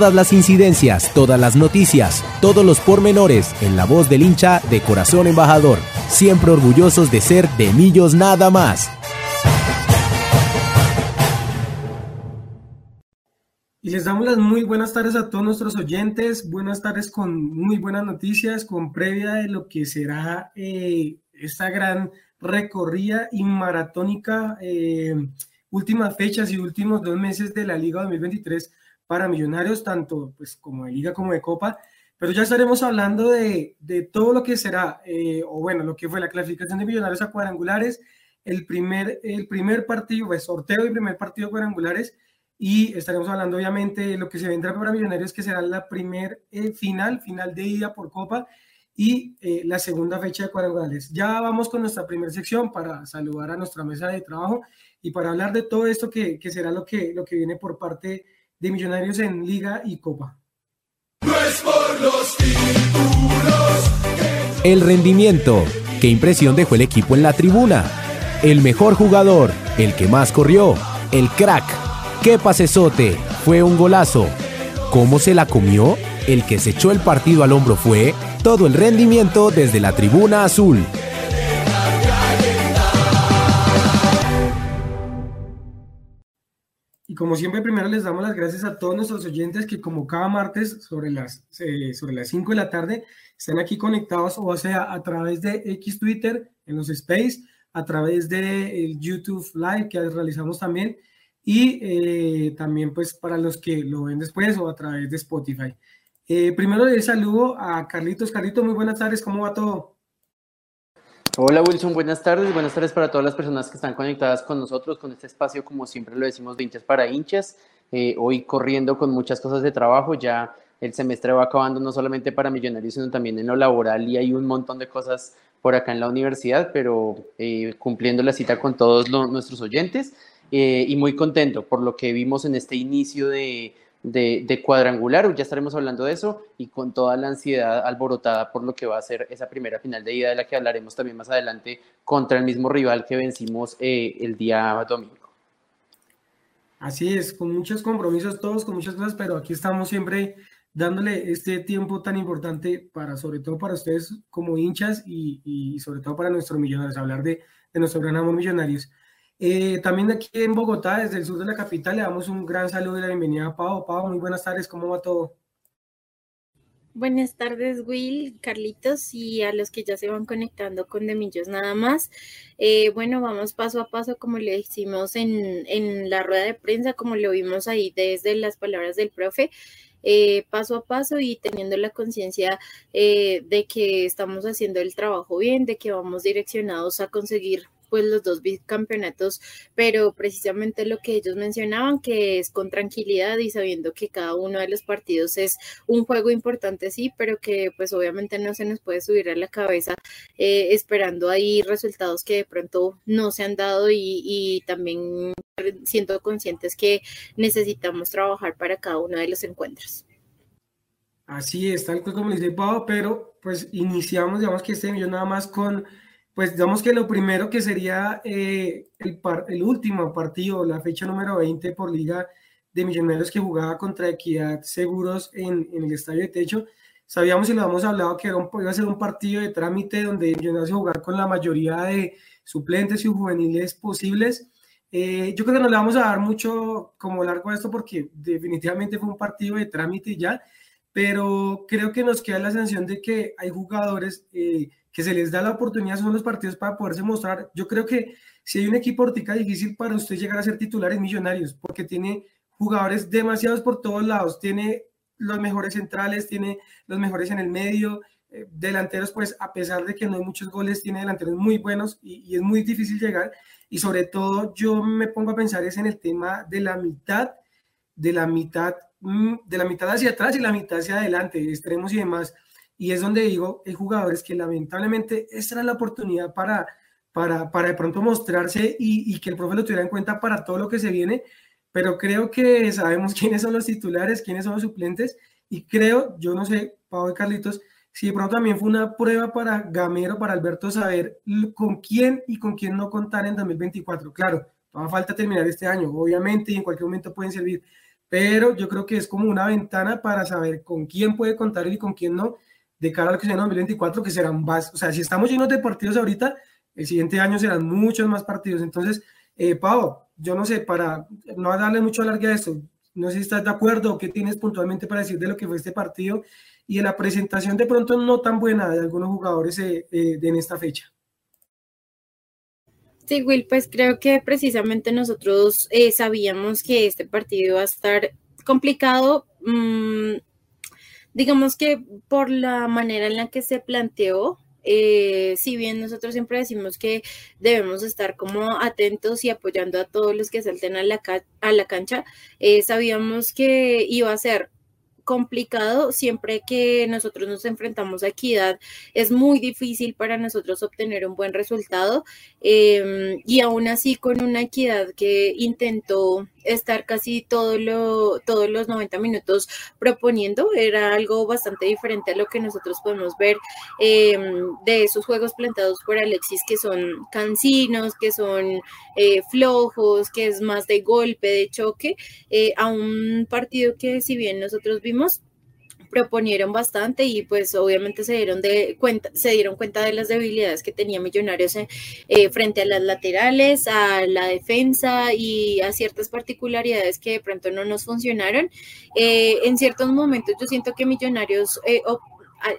Todas las incidencias, todas las noticias, todos los pormenores en la voz del hincha de Corazón Embajador. Siempre orgullosos de ser de Millos nada más. Y les damos las muy buenas tardes a todos nuestros oyentes. Buenas tardes con muy buenas noticias, con previa de lo que será eh, esta gran recorrida y maratónica, eh, últimas fechas y últimos dos meses de la Liga 2023 para Millonarios, tanto pues, como de Liga como de Copa. Pero ya estaremos hablando de, de todo lo que será, eh, o bueno, lo que fue la clasificación de Millonarios a cuadrangulares, el primer, el primer partido, pues sorteo y primer partido cuadrangulares, y estaremos hablando obviamente de lo que se vendrá para Millonarios, que será la primer eh, final, final de ida por Copa, y eh, la segunda fecha de cuadrangulares. Ya vamos con nuestra primera sección para saludar a nuestra mesa de trabajo y para hablar de todo esto que, que será lo que, lo que viene por parte de Millonarios en Liga y Copa. El rendimiento. ¿Qué impresión dejó el equipo en la tribuna? El mejor jugador, el que más corrió, el crack. ¿Qué pasesote? Fue un golazo. ¿Cómo se la comió? El que se echó el partido al hombro fue todo el rendimiento desde la tribuna azul. Como siempre, primero les damos las gracias a todos nuestros oyentes que como cada martes sobre las, eh, sobre las 5 de la tarde están aquí conectados, o sea, a través de X Twitter, en los Space, a través de el YouTube Live que realizamos también, y eh, también pues para los que lo ven después o a través de Spotify. Eh, primero les saludo a Carlitos. Carlitos, muy buenas tardes, ¿cómo va todo? Hola Wilson, buenas tardes. Buenas tardes para todas las personas que están conectadas con nosotros, con este espacio, como siempre lo decimos, de hinchas para hinchas. Eh, hoy corriendo con muchas cosas de trabajo, ya el semestre va acabando no solamente para millonarios, sino también en lo laboral y hay un montón de cosas por acá en la universidad, pero eh, cumpliendo la cita con todos nuestros oyentes eh, y muy contento por lo que vimos en este inicio de de, cuadrangular, ya estaremos hablando de eso y con toda la ansiedad alborotada por lo que va a ser esa primera final de ida de la que hablaremos también más adelante contra el mismo rival que vencimos eh, el día domingo. Así es, con muchos compromisos todos, con muchas cosas, pero aquí estamos siempre dándole este tiempo tan importante para, sobre todo para ustedes como hinchas y, sobre todo para nuestros millonarios, hablar de, de nuestro gran amor millonarios. Eh, también aquí en Bogotá, desde el sur de la capital, le damos un gran saludo y la bienvenida a Pau. Pau, muy buenas tardes, ¿cómo va todo? Buenas tardes, Will, Carlitos y a los que ya se van conectando con Demillos nada más. Eh, bueno, vamos paso a paso, como le hicimos en, en, la rueda de prensa, como lo vimos ahí desde las palabras del profe. Eh, paso a paso y teniendo la conciencia de que estamos haciendo el trabajo bien, de que vamos direccionados a conseguir pues los dos bicampeonatos, pero precisamente lo que ellos mencionaban, que es con tranquilidad y sabiendo que cada uno de los partidos es un juego importante, sí, pero que pues obviamente no se nos puede subir a la cabeza eh, esperando ahí resultados que de pronto no se han dado y, también siendo conscientes que necesitamos trabajar para cada uno de los encuentros. Así es, tal como dice Pau, pero pues iniciamos, digamos que este millón nada más con pues digamos que lo primero que sería eh, el, el, último partido, la fecha número 20 por Liga de Millonarios que jugaba contra Equidad Seguros en, el Estadio de Techo, sabíamos y lo habíamos hablado que iba a ser un partido de trámite donde Millonarios jugar con la mayoría de suplentes y juveniles posibles. Eh, yo creo que no le vamos a dar mucho como largo a esto porque definitivamente fue un partido de trámite ya, pero creo que nos queda la sensación de que hay jugadores eh, que se les da la oportunidad, son los partidos para poderse mostrar. Yo creo que si hay un equipo ortica difícil para usted llegar a ser titular en Millonarios, porque tiene jugadores demasiados por todos lados, tiene los mejores centrales, tiene los mejores en el medio, eh, delanteros, pues a pesar de que no hay muchos goles, tiene delanteros muy buenos y, es muy difícil llegar. Y sobre todo yo me pongo a pensar es en el tema de la mitad, de la mitad, mm, de la mitad hacia atrás y la mitad hacia adelante, extremos y demás. Y es donde digo, hay jugadores que lamentablemente esta era la oportunidad para, para, para de pronto mostrarse y, y que el profe lo tuviera en cuenta para todo lo que se viene, pero creo que sabemos quiénes son los titulares, quiénes son los suplentes, y creo, yo no sé, Pablo y Carlitos, si de pronto también fue una prueba para Gamero, para Alberto, saber con quién y con quién no contar en 2024. Claro, no falta terminar este año, obviamente, y en cualquier momento pueden servir, pero yo creo que es como una ventana para saber con quién puede contar y con quién no, de cara a lo que sea en 2024, que serán más, o sea, si estamos llenos de partidos ahorita, el siguiente año serán muchos más partidos. Entonces, eh, yo no sé, para no darle mucho alargue a esto, no sé si estás de acuerdo o qué tienes puntualmente para decir de lo que fue este partido y de la presentación de pronto no tan buena de algunos jugadores eh, eh, en esta fecha. Sí, Will, pues creo que precisamente nosotros eh, sabíamos que este partido iba a estar complicado. Mm, digamos que por la manera en la que se planteó, eh, si bien nosotros siempre decimos que debemos estar como atentos y apoyando a todos los que salten a la, a la cancha, eh, sabíamos que iba a ser complicado siempre que nosotros nos enfrentamos a equidad. Es muy difícil para nosotros obtener un buen resultado em, y aún así con una equidad que intentó estar casi todo lo, todos los 90 minutos proponiendo. Era algo bastante diferente a lo que nosotros podemos ver em, de esos juegos planteados por Alexis, que son cansinos, que son eh, flojos, que es más de golpe, de choque, eh, a un partido que si bien nosotros vimos, proponieron bastante y pues obviamente se dieron de cuenta, se dieron cuenta de las debilidades que tenía Millonarios eh, frente a las laterales, a la defensa y a ciertas particularidades que de pronto no nos funcionaron. Eh, en ciertos momentos yo siento que Millonarios eh,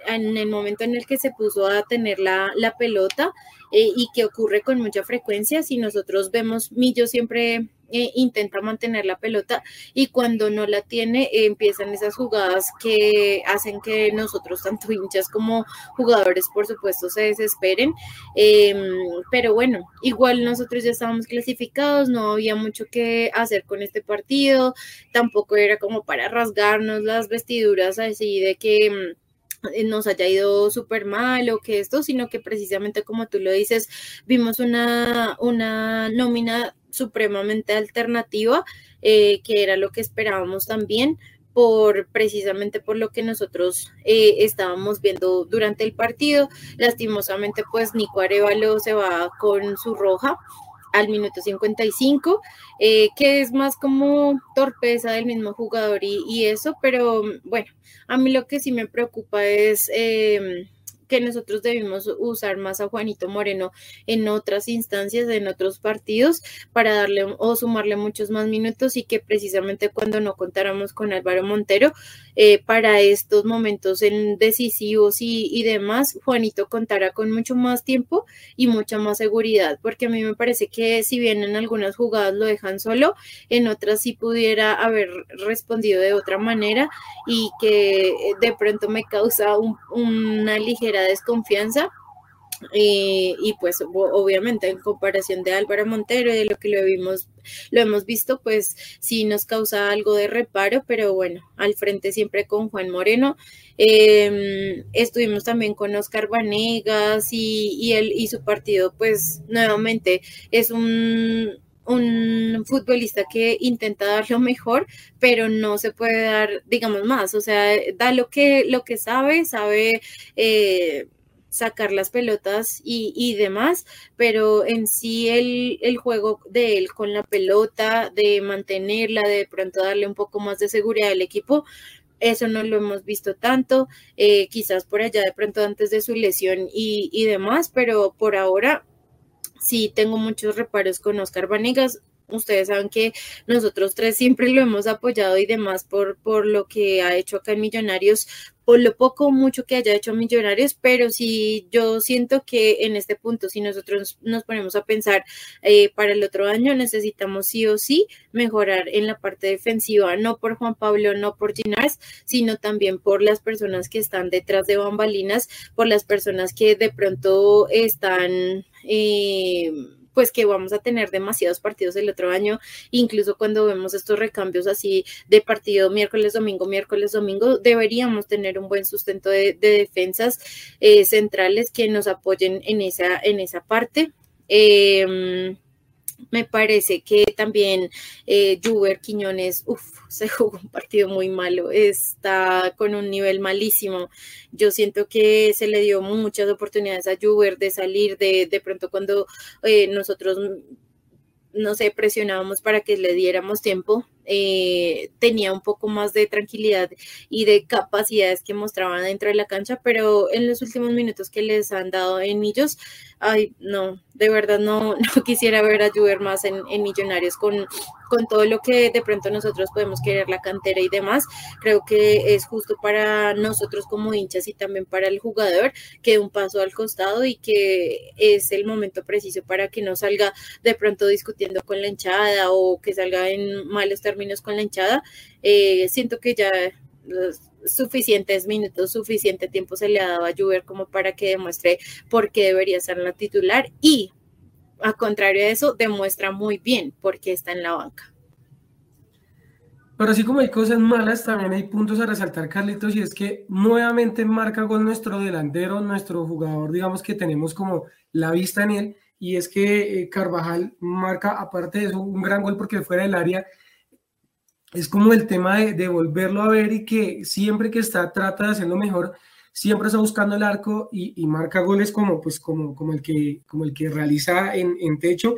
en el momento en el que se puso a tener la, la pelota y que ocurre con mucha frecuencia, si nosotros vemos, Millo siempre eh, intenta mantener la pelota y cuando no la tiene empiezan esas jugadas que hacen que nosotros, tanto hinchas como jugadores, por supuesto, se desesperen. Em, pero bueno, igual nosotros ya estábamos clasificados, no había mucho que hacer con este partido, tampoco era como para rasgarnos las vestiduras así de que mm, nos haya ido súper mal o que esto, sino que precisamente como tú lo dices, vimos una, una nómina supremamente alternativa, eh, que era lo que esperábamos también, por precisamente por lo que nosotros eh, estábamos viendo durante el partido. Lastimosamente, pues Nico Arevalo se va con su roja al minuto 55, eh, que es más como torpeza del mismo jugador y, y, eso, pero bueno, a mí lo que sí me preocupa es que nosotros debimos usar más a Juanito Moreno en otras instancias, en otros partidos, para darle o sumarle muchos más minutos y que precisamente cuando no contáramos con Álvaro Montero, eh, para estos momentos en decisivos y, demás, Juanito contará con mucho más tiempo y mucha más seguridad, porque a mí me parece que si bien en algunas jugadas lo dejan solo, en otras sí pudiera haber respondido de otra manera y que eh, de pronto me causa una ligera desconfianza y pues obviamente en comparación de Álvaro Montero y de lo que lo vimos, lo hemos visto, pues sí nos causa algo de reparo, pero bueno, al frente siempre con Juan Moreno. Em, estuvimos también con Oscar Vanegas y, y, él y su partido, pues nuevamente es un, un futbolista que intenta dar lo mejor, pero no se puede dar, digamos, más. O sea, da lo que, lo que sabe, sabe eh, sacar las pelotas y, demás, pero en sí el, el, juego de él con la pelota, de mantenerla, de pronto darle un poco más de seguridad al equipo, eso no lo hemos visto tanto, eh, quizás por allá de pronto antes de su lesión y, y demás, pero por ahora sí tengo muchos reparos con Oscar Vanegas. Ustedes saben que nosotros tres siempre lo hemos apoyado y demás por, por lo que ha hecho acá en Millonarios, por lo poco o mucho que haya hecho Millonarios, pero sí yo siento que en este punto, si nosotros nos ponemos a pensar eh, para el otro año, necesitamos sí o sí mejorar en la parte defensiva, no por Juan Pablo, no por Ginás, sino también por las personas que están detrás de bambalinas, por las personas que de pronto están... Eh, pues que vamos a tener demasiados partidos el otro año, incluso cuando vemos estos recambios así de partido miércoles, domingo, miércoles, domingo, deberíamos tener un buen sustento de, defensas eh, centrales que nos apoyen en esa, en esa parte. Em, me parece que también eh, Juber Quiñones, uff, se jugó un partido muy malo, está con un nivel malísimo. Yo siento que se le dio muchas oportunidades a Juber de salir de, de pronto cuando eh, nosotros no sé, presionábamos para que le diéramos tiempo, eh, tenía un poco más de tranquilidad y de capacidades que mostraban dentro de la cancha, pero en los últimos minutos que les han dado en ellos, ay, no, de verdad no, no quisiera ver a Juber más en, Millonarios con, con todo lo que de pronto nosotros podemos querer la cantera y demás. Creo que es justo para nosotros como hinchas y también para el jugador que un paso al costado y que es el momento preciso para que no salga de pronto discutiendo con la hinchada o que salga en malos términos con la hinchada. Eh, siento que ya suficientes minutos, suficiente tiempo se le ha dado a Juber como para que demuestre por qué debería ser la titular y a contrario de eso demuestra muy bien por qué está en la banca. Pero así como hay cosas malas, también hay puntos a resaltar, Carlitos, y es que nuevamente marca gol nuestro delantero, nuestro jugador, digamos que tenemos como la vista en él, y es que eh, Carvajal marca, aparte de eso, un gran gol porque fuera del área es como el tema de, volverlo a ver y que siempre que está trata de hacerlo mejor, siempre está buscando el arco y, marca goles como, pues, como, como, el, que, como el que realiza en, en, techo.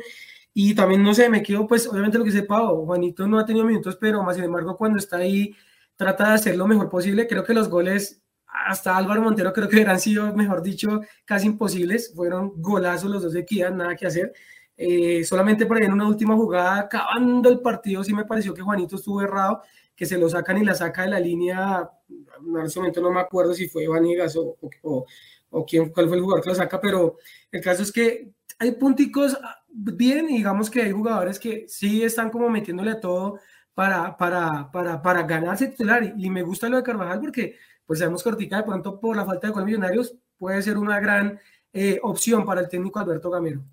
Y también, no sé, me quedo, pues, obviamente lo que sepa, Juanito no ha tenido minutos, pero más sin embargo, cuando está ahí, trata de hacer lo mejor posible. Creo que los goles, hasta Álvaro Montero, creo que hubieran sido, mejor dicho, casi imposibles. Fueron golazos los dos de Equidad, nada que hacer. Eh, solamente por ahí en una última jugada, acabando el partido, sí me pareció que Juanito estuvo errado, que se lo sacan y la saca de la línea. En ese momento no me acuerdo si fue Vanegas o, o, quién, cuál fue el jugador que lo saca, pero el caso es que hay punticos bien, digamos que hay jugadores que sí están como metiéndole todo para, para, para, para ganarse titular. Y, me gusta lo de Carvajal porque, pues sabemos que Ortica de pronto por la falta de gol millonarios puede ser una gran eh, opción para el técnico Alberto Gamero.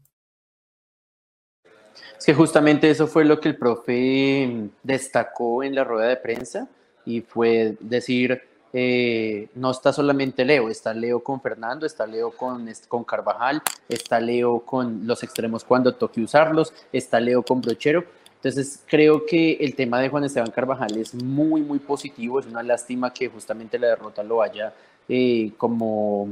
Que justamente eso fue lo que el profe destacó en la rueda de prensa y fue decir, eh, no está solamente Leo, está Leo con Fernando, está Leo con, con Carvajal, está Leo con los extremos cuando toque usarlos, está Leo con Brochero. Entonces creo que el tema de Juan Esteban Carvajal es muy, muy positivo. Es una lástima que justamente la derrota lo haya eh, como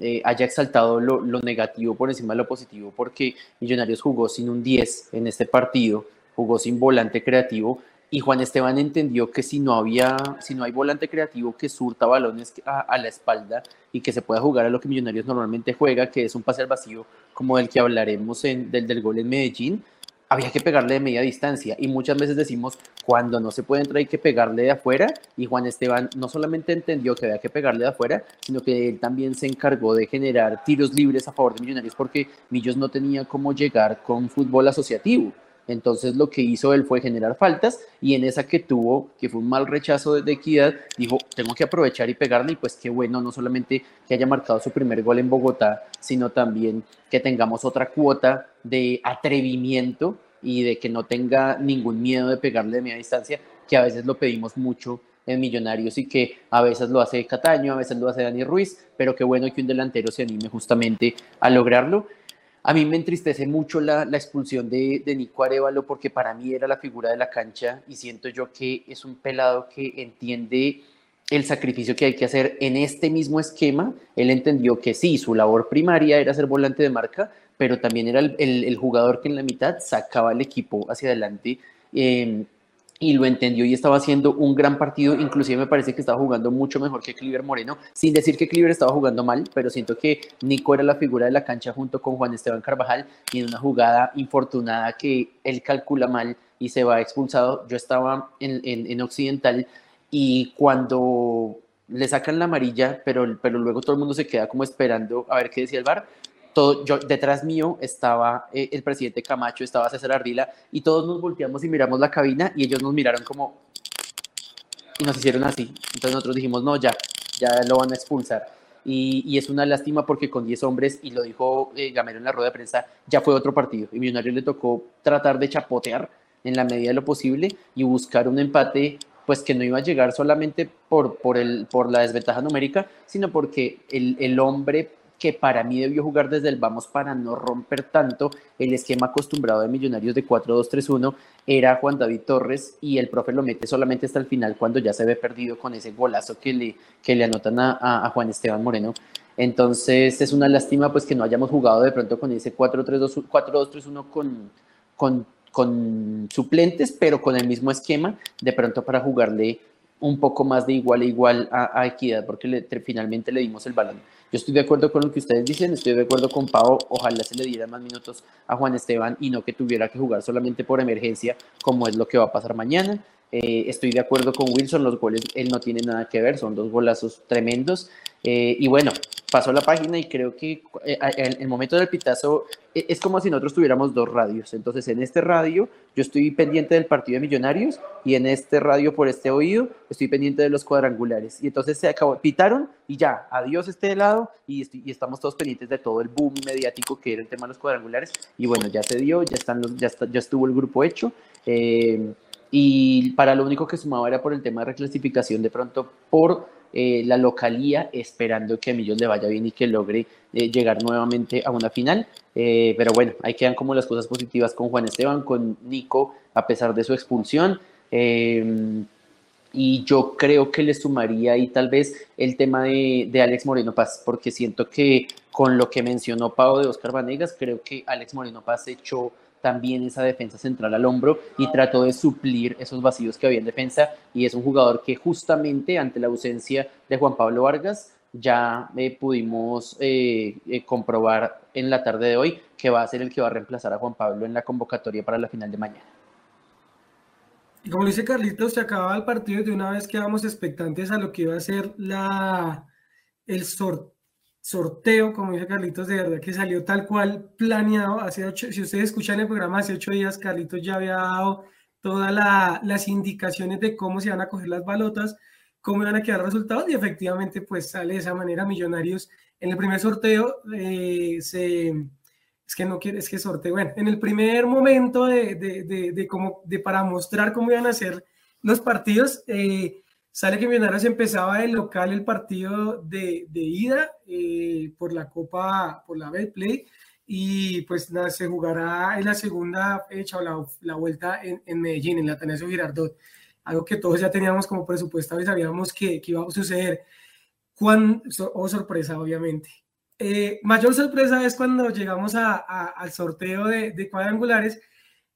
eh, haya exaltado lo, negativo por encima de lo positivo, porque Millonarios jugó sin un 10 en este partido, jugó sin volante creativo, y Juan Esteban entendió que si no había, si no hay volante creativo que surta balones a, la espalda y que se pueda jugar a lo que Millonarios normalmente juega, que es un pase al vacío, como del que hablaremos en, del, del gol en Medellín, había que pegarle de media distancia y muchas veces decimos cuando no se puede entrar hay que pegarle de afuera y Juan Esteban no solamente entendió que había que pegarle de afuera, sino que él también se encargó de generar tiros libres a favor de Millonarios porque Millos no tenía cómo llegar con fútbol asociativo. Entonces lo que hizo él fue generar faltas y en esa que tuvo, que fue un mal rechazo de, equidad, dijo, tengo que aprovechar y pegarle y pues qué bueno, no solamente que haya marcado su primer gol en Bogotá, sino también que tengamos otra cuota de atrevimiento y de que no tenga ningún miedo de pegarle de media distancia, que a veces lo pedimos mucho en Millonarios y que a veces lo hace Cataño, a veces lo hace Dani Ruiz, pero qué bueno que un delantero se anime justamente a lograrlo. A mí me entristece mucho la, expulsión de, de, Nico Arevalo porque para mí era la figura de la cancha y siento yo que es un pelado que entiende el sacrificio que hay que hacer en este mismo esquema. Él entendió que sí, su labor primaria era ser volante de marca, pero también era el, jugador que en la mitad sacaba el equipo hacia adelante. Em, y lo entendió y estaba haciendo un gran partido, inclusive me parece que estaba jugando mucho mejor que Cliver Moreno, sin decir que Cliver estaba jugando mal, pero siento que Nico era la figura de la cancha junto con Juan Esteban Carvajal. Y en una jugada infortunada que él calcula mal y se va expulsado, yo estaba en, en, Occidental y cuando le sacan la amarilla, pero, pero luego todo el mundo se queda como esperando a ver qué decía el VAR, todo, yo, detrás mío estaba eh, el presidente Camacho, estaba César Ardila, y todos nos volteamos y miramos la cabina y ellos nos miraron como, y nos hicieron así. Entonces nosotros dijimos, no, ya, ya lo van a expulsar. Y, y es una lástima porque con 10 hombres, y lo dijo eh, Gamero en la rueda de prensa, ya fue otro partido. Y Millonarios le tocó tratar de chapotear en la medida de lo posible y buscar un empate pues que no iba a llegar solamente por, por, el, por la desventaja numérica, sino porque el, el hombre que para mí debió jugar desde el vamos para no romper tanto el esquema acostumbrado de Millonarios de 4-2-3-1 era Juan David Torres y el profe lo mete solamente hasta el final cuando ya se ve perdido con ese golazo que le, que le anotan a, Juan Esteban Moreno. Entonces es una lástima pues que no hayamos jugado de pronto con ese 4-2-3-1 con, con, con suplentes, pero con el mismo esquema, de pronto para jugarle un poco más de igual a igual a, Equidad, porque finalmente le dimos el balón. Yo estoy de acuerdo con lo que ustedes dicen, estoy de acuerdo con Pau, ojalá se le diera más minutos a Juan Esteban y no que tuviera que jugar solamente por emergencia, como es lo que va a pasar mañana. Eh, estoy de acuerdo con Wilson, los goles él no tiene nada que ver, son dos golazos tremendos. Eh, y bueno, pasó la página y creo que eh, en el momento del pitazo eh, es como si nosotros tuviéramos dos radios. Entonces, en este radio yo estoy pendiente del partido de Millonarios y en este radio por este oído estoy pendiente de los cuadrangulares. Y entonces se acabó, pitaron y ya, adiós este lado y, y estamos todos pendientes de todo el boom mediático que era el tema de los cuadrangulares. Y bueno, ya se dio, ya, están los, ya, está, ya estuvo el grupo hecho. Eh, y para lo único que sumaba era por el tema de reclasificación, de pronto por eh, la localía, esperando que a Millos le vaya bien y que logre eh, llegar nuevamente a una final. Eh, pero bueno, ahí quedan como las cosas positivas con Juan Esteban, con Nico, a pesar de su expulsión. y yo creo que le sumaría ahí tal vez el tema de, de Alex Moreno Paz, porque siento que con lo que mencionó Pau de Oscar Vanegas, creo que Alex Moreno Paz echó también esa defensa central al hombro y trató de suplir esos vacíos que había en defensa y es un jugador que justamente ante la ausencia de Juan Pablo Vargas ya eh, pudimos eh, eh, comprobar en la tarde de hoy que va a ser el que va a reemplazar a Juan Pablo en la convocatoria para la final de mañana. Y como dice Carlitos, se acababa el partido de una vez quedamos expectantes a lo que iba a ser la, el sorteo sorteo, como dice Carlitos, de verdad que salió tal cual planeado. Hace ocho, si ustedes escuchan el programa hace ocho días, Carlitos ya había dado todas las indicaciones de cómo se van a coger las balotas, cómo iban a quedar resultados y efectivamente pues sale de esa manera Millonarios. En el primer sorteo eh, se... Es que no quiere, es que sorteo, bueno, en el primer momento de, de, de, de, como, de para mostrar cómo iban a ser los partidos, eh, Sale que Millonarios empezaba el local el partido de, de ida eh, por la Copa, por la Betplay, y pues nada, se jugará en la segunda fecha o la, la vuelta en, en, Medellín, en la Atanasio Girardot. Algo que todos ya teníamos como presupuestado y sabíamos que, que iba a suceder. Cuán, oh sorpresa, obviamente. Eh, mayor sorpresa es cuando llegamos a, al sorteo de, de cuadrangulares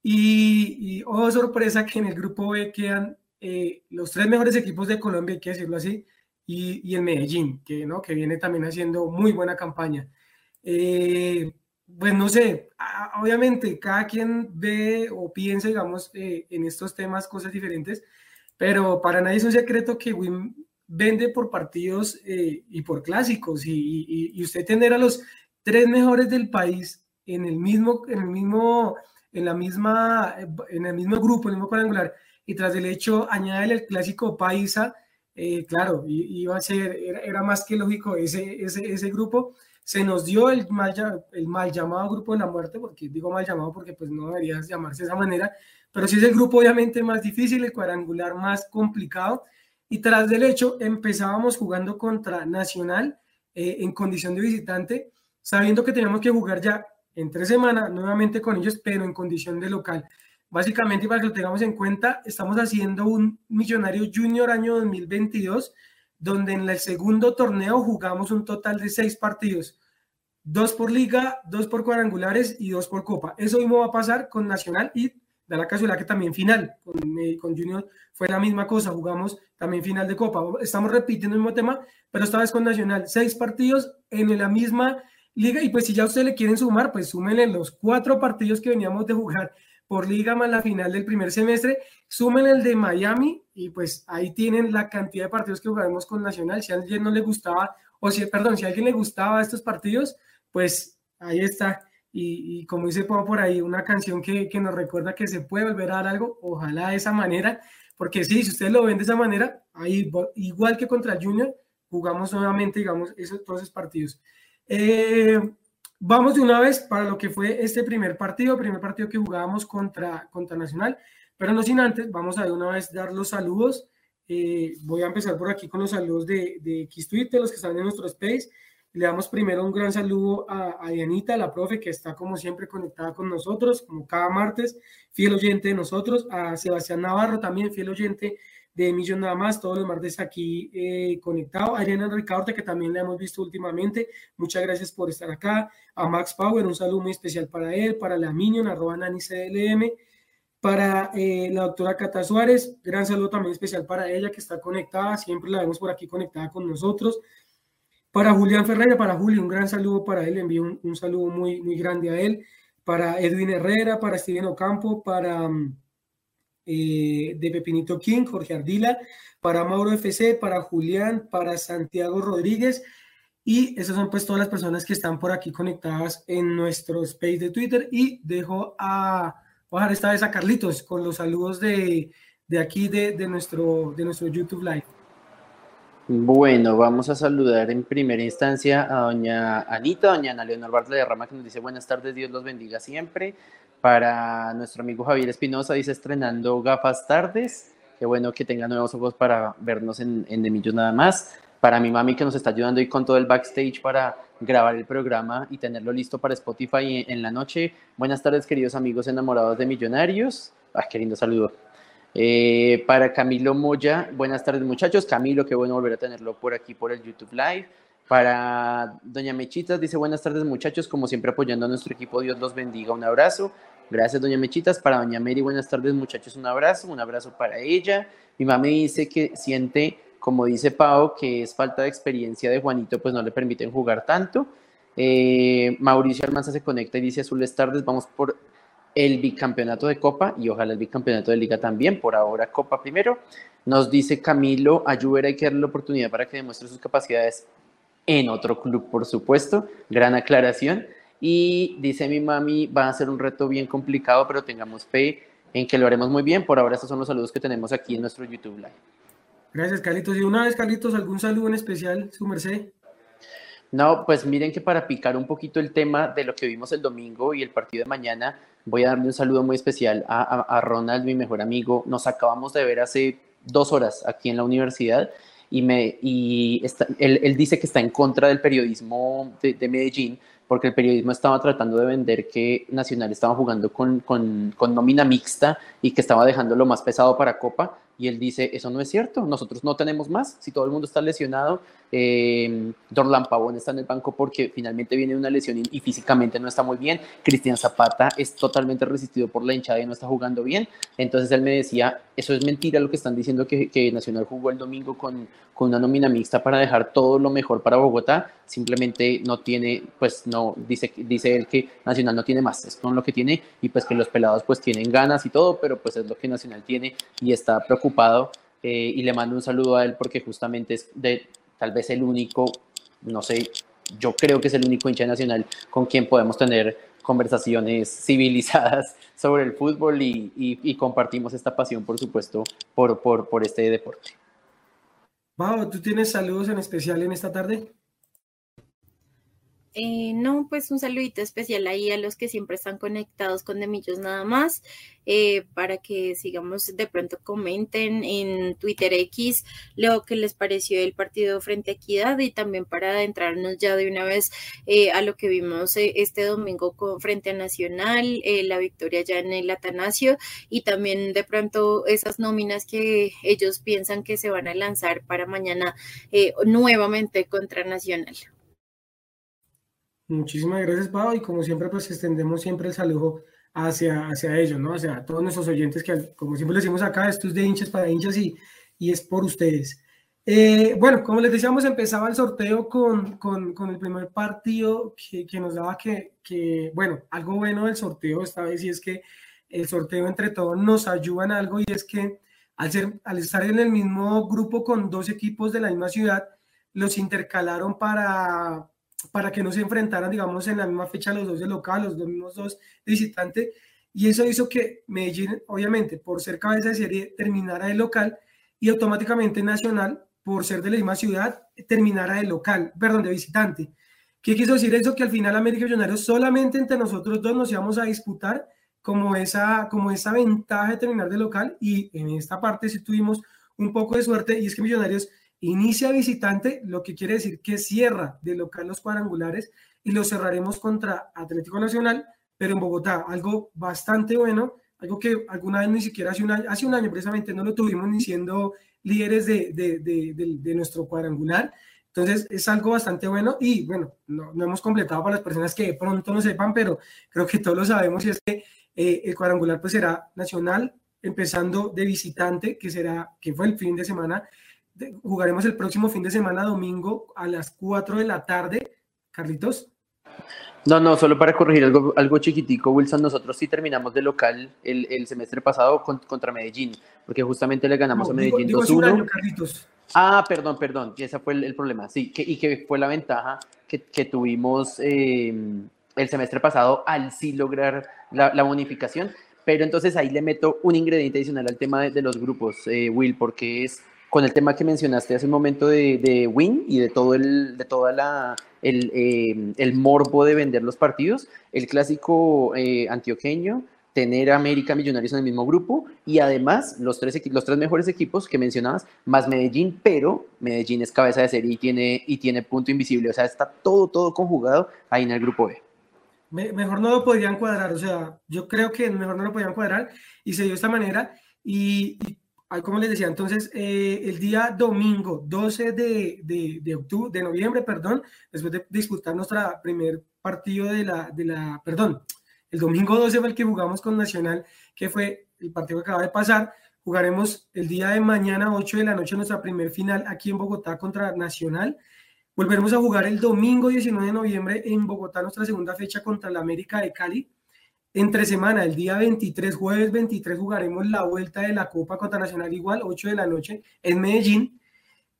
y, y, oh sorpresa que en el grupo B quedan eh, los tres mejores equipos de Colombia, hay que decirlo así, y, y, el Medellín, que, ¿no? que viene también haciendo muy buena campaña. Eh, pues no sé, obviamente cada quien ve o piensa, digamos, eh, en estos temas cosas diferentes, pero para nadie es un secreto que Wim vende por partidos eh, y por clásicos, y, usted tener a los tres mejores del país en el mismo, en el mismo, en la misma, en el mismo grupo, en el mismo cuadrangular, y tras el hecho añade el clásico paisa, eh, claro, iba a ser, era, más que lógico ese, ese, ese, grupo. Se nos dio el mal, el mal llamado grupo de la muerte, porque digo mal llamado porque pues no debería llamarse de esa manera, pero sí es el grupo obviamente más difícil, el cuadrangular más complicado. Y tras del hecho empezábamos jugando contra Nacional eh, en condición de visitante, sabiendo que teníamos que jugar ya en tres semanas nuevamente con ellos, pero en condición de local. Básicamente, para que lo tengamos en cuenta, estamos haciendo un Millonario Junior año 2022, donde en el segundo torneo jugamos un total de seis partidos, dos por liga, dos por cuadrangulares y dos por copa. Eso mismo va a pasar con Nacional y Da la casualidad que también final, con, eh, con Junior fue la misma cosa, jugamos también final de Copa. Estamos repitiendo el mismo tema, pero esta vez con Nacional. Seis partidos en la misma liga y pues si ya ustedes le quieren sumar, pues súmenle los cuatro partidos que veníamos de jugar por liga más la final del primer semestre, sumen el de Miami y pues ahí tienen la cantidad de partidos que jugaremos con Nacional. Si a alguien no le gustaba, o si, perdón, si a alguien le gustaba estos partidos, pues ahí está. Y, como dice Pau por ahí, una canción que, que, nos recuerda que se puede volver a dar algo, ojalá de esa manera, porque sí, si ustedes lo ven de esa manera, ahí igual que contra el Junior, jugamos nuevamente, digamos, esos, todos esos partidos. Eh, vamos de una vez para lo que fue este primer partido, primer partido que jugábamos contra, contra Nacional, pero no sin antes, vamos a de una vez dar los saludos. Eh, voy a empezar por aquí con los saludos de, de X Twitter, los que están en nuestro space. Le damos primero un gran saludo a, a, Dianita, la profe, que está como siempre conectada con nosotros, como cada martes, fiel oyente de nosotros, a Sebastián Navarro también, fiel oyente de Millón Nada Más, todos los martes aquí eh, conectado. A Ariana Ricardo, que también la hemos visto últimamente, muchas gracias por estar acá. A Max Power, un saludo muy especial para él, para la Minion, arroba Nani CLM, para eh, la doctora Cata Suárez, gran saludo también especial para ella que está conectada, siempre la vemos por aquí conectada con nosotros. Para Julián Ferreira, para Julio, un gran saludo para él, envío un, saludo muy, muy grande a él. Para Edwin Herrera, para Steven Ocampo, para... Um, eh, de Pepinito King, Jorge Ardila, para Mauro FC, para Julián, para Santiago Rodríguez. Y esas son pues todas las personas que están por aquí conectadas en nuestro space de Twitter. Y dejo a, bajar esta vez a Carlitos con los saludos de, de aquí de, de, nuestro, de nuestro YouTube Live. Bueno, vamos a saludar en primera instancia a doña Anita, doña Ana Leonor Bartla de Rama, que nos dice buenas tardes, Dios los bendiga siempre. Para nuestro amigo Javier Espinosa dice estrenando gafas tardes. Qué bueno que tenga nuevos ojos para vernos en, en De nada más. Para mi mami que nos está ayudando ahí con todo el backstage para grabar el programa y tenerlo listo para Spotify en, la noche. Buenas tardes, queridos amigos enamorados de millonarios. Ah, qué lindo saludo. Eh, para Camilo Moya, buenas tardes muchachos. Camilo, qué bueno volver a tenerlo por aquí por el YouTube Live. Para Doña Mechitas, dice buenas tardes muchachos, como siempre apoyando a nuestro equipo, Dios los bendiga, un abrazo. Gracias, doña Mechitas. Para doña Mary, buenas tardes, muchachos. Un abrazo, un abrazo para ella. Mi mamá me dice que siente, como dice Pau, que es falta de experiencia de Juanito, pues no le permiten jugar tanto. Eh, Mauricio Almanza se conecta y dice azules tardes, vamos por el bicampeonato de Copa y ojalá el bicampeonato de Liga también, por ahora Copa primero. Nos dice Camilo, a hay que darle la oportunidad para que demuestre sus capacidades en otro club, por supuesto. Gran aclaración. Y dice mi mami, va a ser un reto bien complicado, pero tengamos fe en que lo haremos muy bien. Por ahora, estos son los saludos que tenemos aquí en nuestro YouTube Live. Gracias, Carlitos. Y una vez, Carlitos, ¿algún saludo en especial, su merced? No, pues miren que para picar un poquito el tema de lo que vimos el domingo y el partido de mañana, voy a darle un saludo muy especial a, a, Ronald, mi mejor amigo. Nos acabamos de ver hace dos horas aquí en la universidad y, me, y está, él, él, dice que está en contra del periodismo de, de Medellín porque el periodismo estaba tratando de vender que Nacional estaba jugando con, con, con nómina mixta y que estaba dejando lo más pesado para Copa y él dice, eso no es cierto, nosotros no tenemos más, si todo el mundo está lesionado, eh, Dorlan Pavón está en el banco porque finalmente viene una lesión y, físicamente no está muy bien, Cristian Zapata es totalmente resistido por la hinchada y no está jugando bien, entonces él me decía, eso es mentira lo que están diciendo que, Nacional jugó el domingo con, una nómina mixta para dejar todo lo mejor para Bogotá, simplemente no tiene, pues no, dice, dice él que Nacional no tiene más, es con lo que tiene y pues que los pelados pues tienen ganas y todo, pero pues es lo que Nacional tiene y está preocupado ocupado eh, y le mando un saludo a él porque justamente es de tal vez el único, no sé, yo creo que es el único hincha nacional con quien podemos tener conversaciones civilizadas sobre el fútbol y, compartimos esta pasión, por supuesto, por, este deporte. Wow, ¿tú tienes saludos en especial en esta tarde? Eh, no, pues un saludito especial ahí a los que siempre están conectados con Demillos nada más, eh, para que sigamos de pronto comenten en Twitter X lo que les pareció el partido frente a Equidad y también para adentrarnos ya de una vez eh, a lo que vimos eh, este domingo con, frente a Nacional, la victoria ya en el Atanasio y también de pronto esas nóminas que ellos piensan que se van a lanzar para mañana nuevamente contra Nacional. Muchísimas gracias, Pau. Y como siempre, pues extendemos siempre el saludo hacia, hacia ellos, ¿no? Hacia todos nuestros oyentes que, como siempre decimos acá, esto es de hinchas para hinchas y, y es por ustedes. Eh, bueno, como les decíamos, empezaba el sorteo con, con, con el primer partido que, que nos daba que, que, bueno, algo bueno del sorteo esta vez y es que el sorteo entre todos nos ayuda en algo y es que al, ser, al estar en el mismo grupo con dos equipos de la misma ciudad, los intercalaron para, para que no se enfrentaran, digamos, en la misma fecha los dos de local, los dos mismos dos de visitante. Y eso hizo que Medellín, obviamente, por ser cabeza de serie, terminara de local y automáticamente Nacional por ser de la misma ciudad, terminara de local, perdón, de visitante. ¿Qué quiso decir eso? Que al final América Millonarios solamente entre nosotros dos nos íbamos a disputar como esa, como esa ventaja de terminar de local y en esta parte sí tuvimos un poco de suerte y es que Millonarios inicia visitante, lo que quiere decir que cierra de local los cuadrangulares y lo cerraremos contra Atlético Nacional, pero en Bogotá, algo bastante bueno, algo que alguna vez ni siquiera hace un año, hace un año precisamente no lo tuvimos ni siendo líderes de, de, de, de, nuestro cuadrangular. Entonces es algo bastante bueno y bueno, no, no, hemos completado para las personas que de pronto no sepan, pero creo que todos lo sabemos y es que eh, el cuadrangular pues será nacional, empezando de visitante, que será, que fue el fin de semana. Jugaremos el próximo fin de semana, domingo, a las 4 de la tarde. Carlitos. No, no, solo para corregir algo, algo chiquitico, Wilson, nosotros sí terminamos de local el, el semestre pasado contra Medellín, porque justamente le ganamos a Medellín 2-1. Ah, perdón, perdón, ese fue el, problema, sí, que, y que fue la ventaja que, que tuvimos eh, el semestre pasado al sí lograr la, la, bonificación, pero entonces ahí le meto un ingrediente adicional al tema de, de los grupos, eh, Will, porque es con el tema que mencionaste hace un momento de, de Win y de todo el, de toda la el, eh, el, morbo de vender los partidos, el clásico eh, antioqueño, tener a América Millonarios en el mismo grupo y además los tres, los tres mejores equipos que mencionabas, más Medellín, pero Medellín es cabeza de serie y tiene, y tiene punto invisible, o sea, está todo, todo conjugado ahí en el grupo B. mejor no lo podrían cuadrar, o sea, yo creo que mejor no lo podrían cuadrar y se dio de esta manera y, y como les decía, entonces eh, el día domingo 12 de, de, de, octubre, de noviembre, perdón, después de disputar nuestro primer partido de la, de la, perdón, el domingo 12 fue el que jugamos con Nacional, que fue el partido que acaba de pasar. Jugaremos el día de mañana, 8 de la noche, nuestra primer final aquí en Bogotá contra Nacional. Volveremos a jugar el domingo 19 de noviembre en Bogotá, nuestra segunda fecha contra la América de Cali. Entre semana, el día 23, jueves 23, jugaremos la vuelta de la Copa contra Nacional igual, 8 de la noche, en Medellín.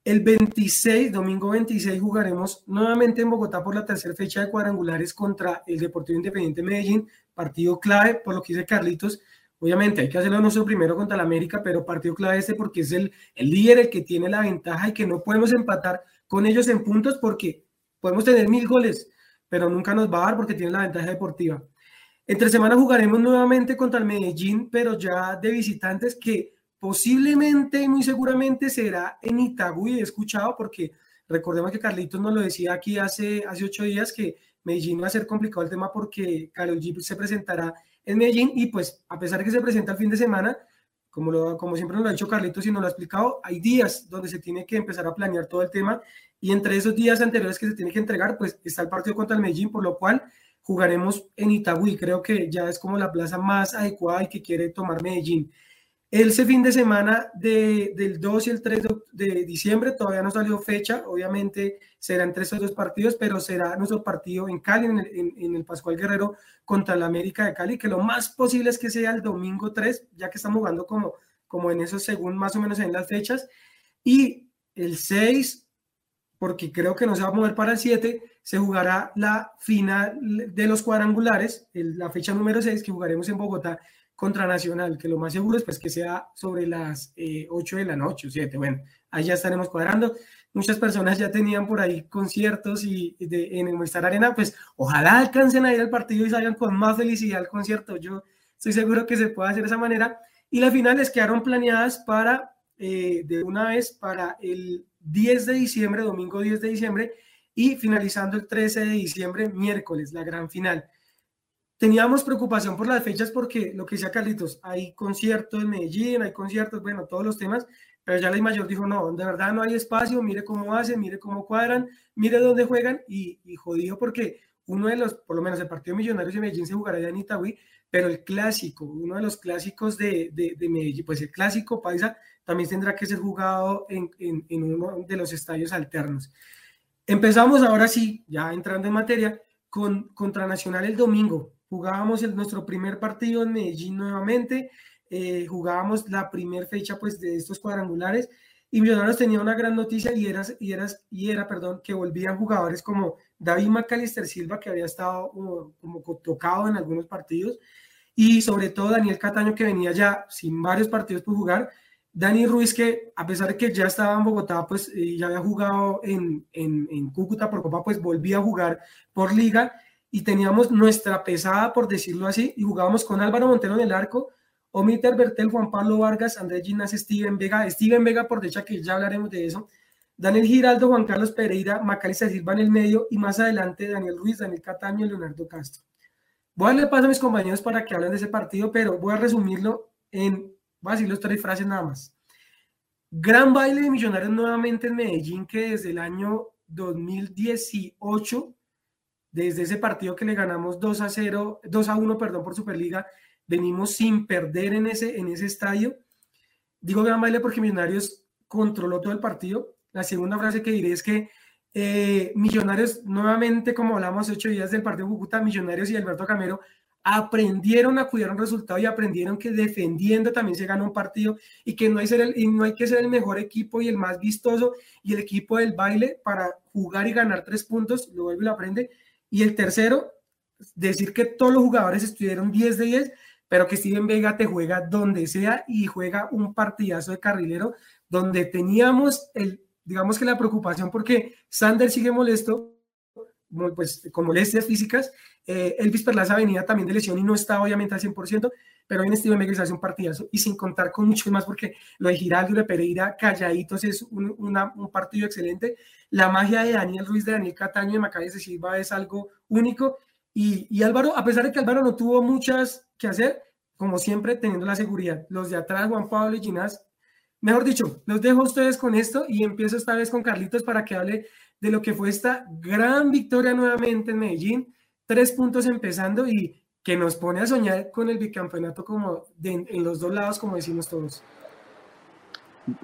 El 26, domingo 26, jugaremos nuevamente en Bogotá por la tercera fecha de cuadrangulares contra el Deportivo Independiente Medellín, partido clave, por lo que dice Carlitos. Obviamente hay que hacerlo nuestro primero contra la América, pero partido clave este porque es el, el líder el que tiene la ventaja y que no podemos empatar con ellos en puntos porque podemos tener mil goles, pero nunca nos va a dar porque tiene la ventaja deportiva. Entre semana jugaremos nuevamente contra el Medellín, pero ya de visitantes que posiblemente y muy seguramente será en Itagüí, he escuchado, porque recordemos que Carlitos nos lo decía aquí hace, hace ocho días que Medellín va a ser complicado el tema porque Karol G se presentará en Medellín y pues a pesar de que se presenta el fin de semana, como, lo, como siempre nos lo ha dicho Carlitos y nos lo ha explicado, hay días donde se tiene que empezar a planear todo el tema y entre esos días anteriores que se tiene que entregar, pues está el partido contra el Medellín, por lo cual jugaremos en Itagüí, creo que ya es como la plaza más adecuada y que quiere tomar Medellín. Ese fin de semana de, del 2 y el 3 de, diciembre todavía no salió fecha, obviamente serán entre esos dos partidos, pero será nuestro partido en Cali, en el, en el, Pascual Guerrero contra la América de Cali, que lo más posible es que sea el domingo 3, ya que estamos jugando como, como en eso según más o menos en las fechas. Y el 6 porque creo que no se va a mover para el 7, se jugará la final de los cuadrangulares, la fecha número 6, que jugaremos en Bogotá contra Nacional, que lo más seguro es pues, que sea sobre las 8 eh, de la noche o 7. Bueno, ahí ya estaremos cuadrando. Muchas personas ya tenían por ahí conciertos y de, en el Movistar Arena, pues ojalá alcancen a ir al partido y salgan con más felicidad al concierto. Yo estoy seguro que se puede hacer de esa manera. Y las finales quedaron planeadas para, eh, de una vez, para el 10 de diciembre, domingo 10 de diciembre, y finalizando el 13 de diciembre, miércoles, la gran final. Teníamos preocupación por las fechas porque lo que decía Carlitos, hay conciertos en Medellín, hay conciertos, bueno, todos los temas, pero ya la mayor dijo, no, de verdad no hay espacio, mire cómo hacen, mire cómo cuadran, mire dónde juegan y, y jodido porque uno de los, por lo menos el partido Millonarios de Medellín se jugará ya en Itagüí, pero el clásico, uno de los clásicos de, de, Medellín, pues el clásico Paisa también tendrá que ser jugado en, en, uno de los estadios alternos. Empezamos ahora sí, ya entrando en materia, con contra Nacional el domingo. Jugábamos el, nuestro primer partido en Medellín nuevamente, eh, jugábamos la primera fecha pues de estos cuadrangulares y Millonarios tenía una gran noticia y era, y era, y era perdón, que volvían jugadores como David Macalister Silva, que había estado como, tocado en algunos partidos, y sobre todo Daniel Cataño, que venía ya sin varios partidos por jugar. Dani Ruiz, que a pesar de que ya estaba en Bogotá, pues eh, ya había jugado en, en, en Cúcuta por Copa, pues volvía a jugar por Liga y teníamos nuestra pesada, por decirlo así, y jugábamos con Álvaro Montero en el arco, Omiter Bertel, Juan Pablo Vargas, Andrés Ginas, Steven Vega, Steven Vega por derecha, que ya hablaremos de eso, Daniel Giraldo, Juan Carlos Pereira, Macalista Silva en el medio y más adelante Daniel Ruiz, Daniel Cataño y Leonardo Castro. Voy a darle paso a mis compañeros para que hablen de ese partido, pero voy a resumirlo en, voy a decir los tres frases nada más. Gran baile de Millonarios nuevamente en Medellín, que desde el año 2018, desde ese partido que le ganamos 2 a 0, 2 a 1, perdón, por Superliga, venimos sin perder en ese, en ese estadio. Digo gran baile porque Millonarios controló todo el partido. La segunda frase que diré es que eh, Millonarios, nuevamente, como hablamos ocho días del partido de Cúcuta, Millonarios y Alberto Camero aprendieron a cuidar un resultado y aprendieron que defendiendo también se gana un partido y que no hay, no hay que ser el mejor equipo y el más vistoso y el equipo del baile para jugar y ganar tres puntos, lo vuelve y lo aprende. Y el tercero, decir que todos los jugadores estuvieron 10 de 10 pero que Steven Vega te juega donde sea y juega un partidazo de carrilero donde teníamos el, digamos que la preocupación porque Sander sigue molesto, pues con molestias físicas, eh, Elvis Perlaza venía también de lesión y no está obviamente al 100%, pero hoy en Steven Vega se hace un partidazo y sin contar con mucho más porque lo de Giraldo y de Pereira calladitos es un, un, partido excelente. La magia de Daniel Ruiz, de Daniel Cataño, de Macay de Silva es algo único y, Álvaro, a pesar de que Álvaro no tuvo muchas que hacer, como siempre, teniendo la seguridad. Los de atrás, Juan Pablo y Ginás, mejor dicho, los dejo a ustedes con esto y empiezo esta vez con Carlitos para que hable de lo que fue esta gran victoria nuevamente en Medellín. Tres puntos empezando y que nos pone a soñar con el bicampeonato como en los dos lados, como decimos todos.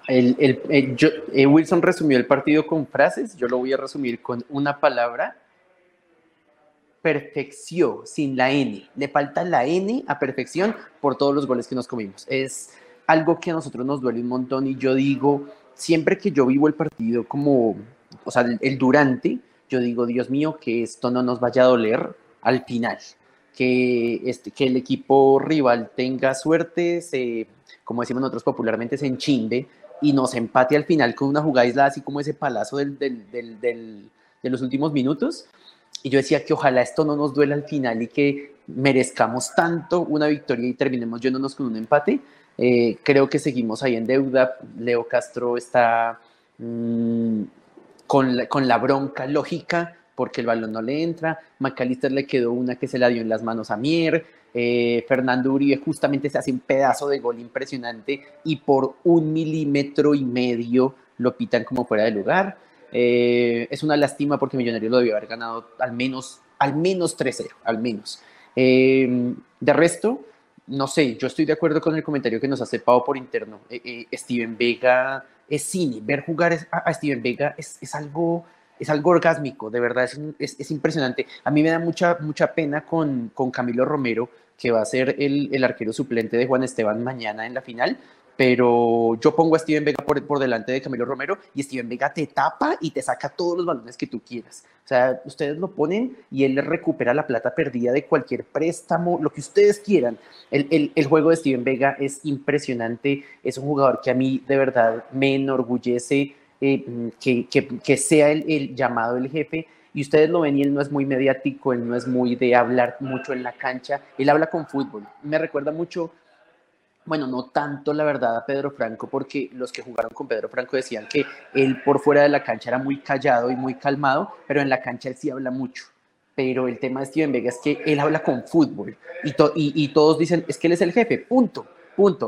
El, el, eh, Wilson resumió el partido con frases, yo lo voy a resumir con una palabra perfección, sin la N. Le falta la N a perfección por todos los goles que nos comimos. Es algo que a nosotros nos duele un montón y yo digo, siempre que yo vivo el partido como, o sea, el, durante, yo digo, Dios mío, que esto no nos vaya a doler al final. Que, este, que el equipo rival tenga suerte, se, como decimos nosotros popularmente, se enchimbe y nos empate al final con una jugada aislada, así como ese palazo del, del, de los últimos minutos. Y yo decía que ojalá esto no nos duela al final y que merezcamos tanto una victoria y terminemos yéndonos con un empate. Eh, creo que seguimos ahí en deuda. Leo Castro está mm, con, la, con la bronca lógica porque el balón no le entra. McAllister le quedó una que se la dio en las manos a Mier. Eh, Fernando Uribe justamente se hace un pedazo de gol impresionante y por un milímetro y medio lo pitan como fuera de lugar. Eh, es una lástima porque Millonarios lo debió haber ganado al menos, al menos 3-0, al menos. De resto, no sé, yo estoy de acuerdo con el comentario que nos hace Pau por interno. Eh, Steven Vega es cine, ver jugar a, Steven Vega es, es, algo, es algo orgásmico, de verdad, es, es, impresionante. A mí me da mucha, mucha pena con, con Camilo Romero, que va a ser el, el arquero suplente de Juan Esteban mañana en la final, pero yo pongo a Steven Vega por, delante de Camilo Romero y Steven Vega te tapa y te saca todos los balones que tú quieras. O sea, ustedes lo ponen y él recupera la plata perdida de cualquier préstamo, lo que ustedes quieran. El, el, el juego de Steven Vega es impresionante, es un jugador que a mí de verdad me enorgullece eh, que, sea el, el llamado del jefe y ustedes lo ven y él no es muy mediático, él no es muy de hablar mucho en la cancha, él habla con fútbol. Me recuerda mucho bueno, no tanto la verdad a Pedro Franco, porque los que jugaron con Pedro Franco decían que él por fuera de la cancha era muy callado y muy calmado, pero en la cancha él sí habla mucho. Pero el tema de Steven Vega es que él habla con fútbol y, y, todos dicen, es que él es el jefe, punto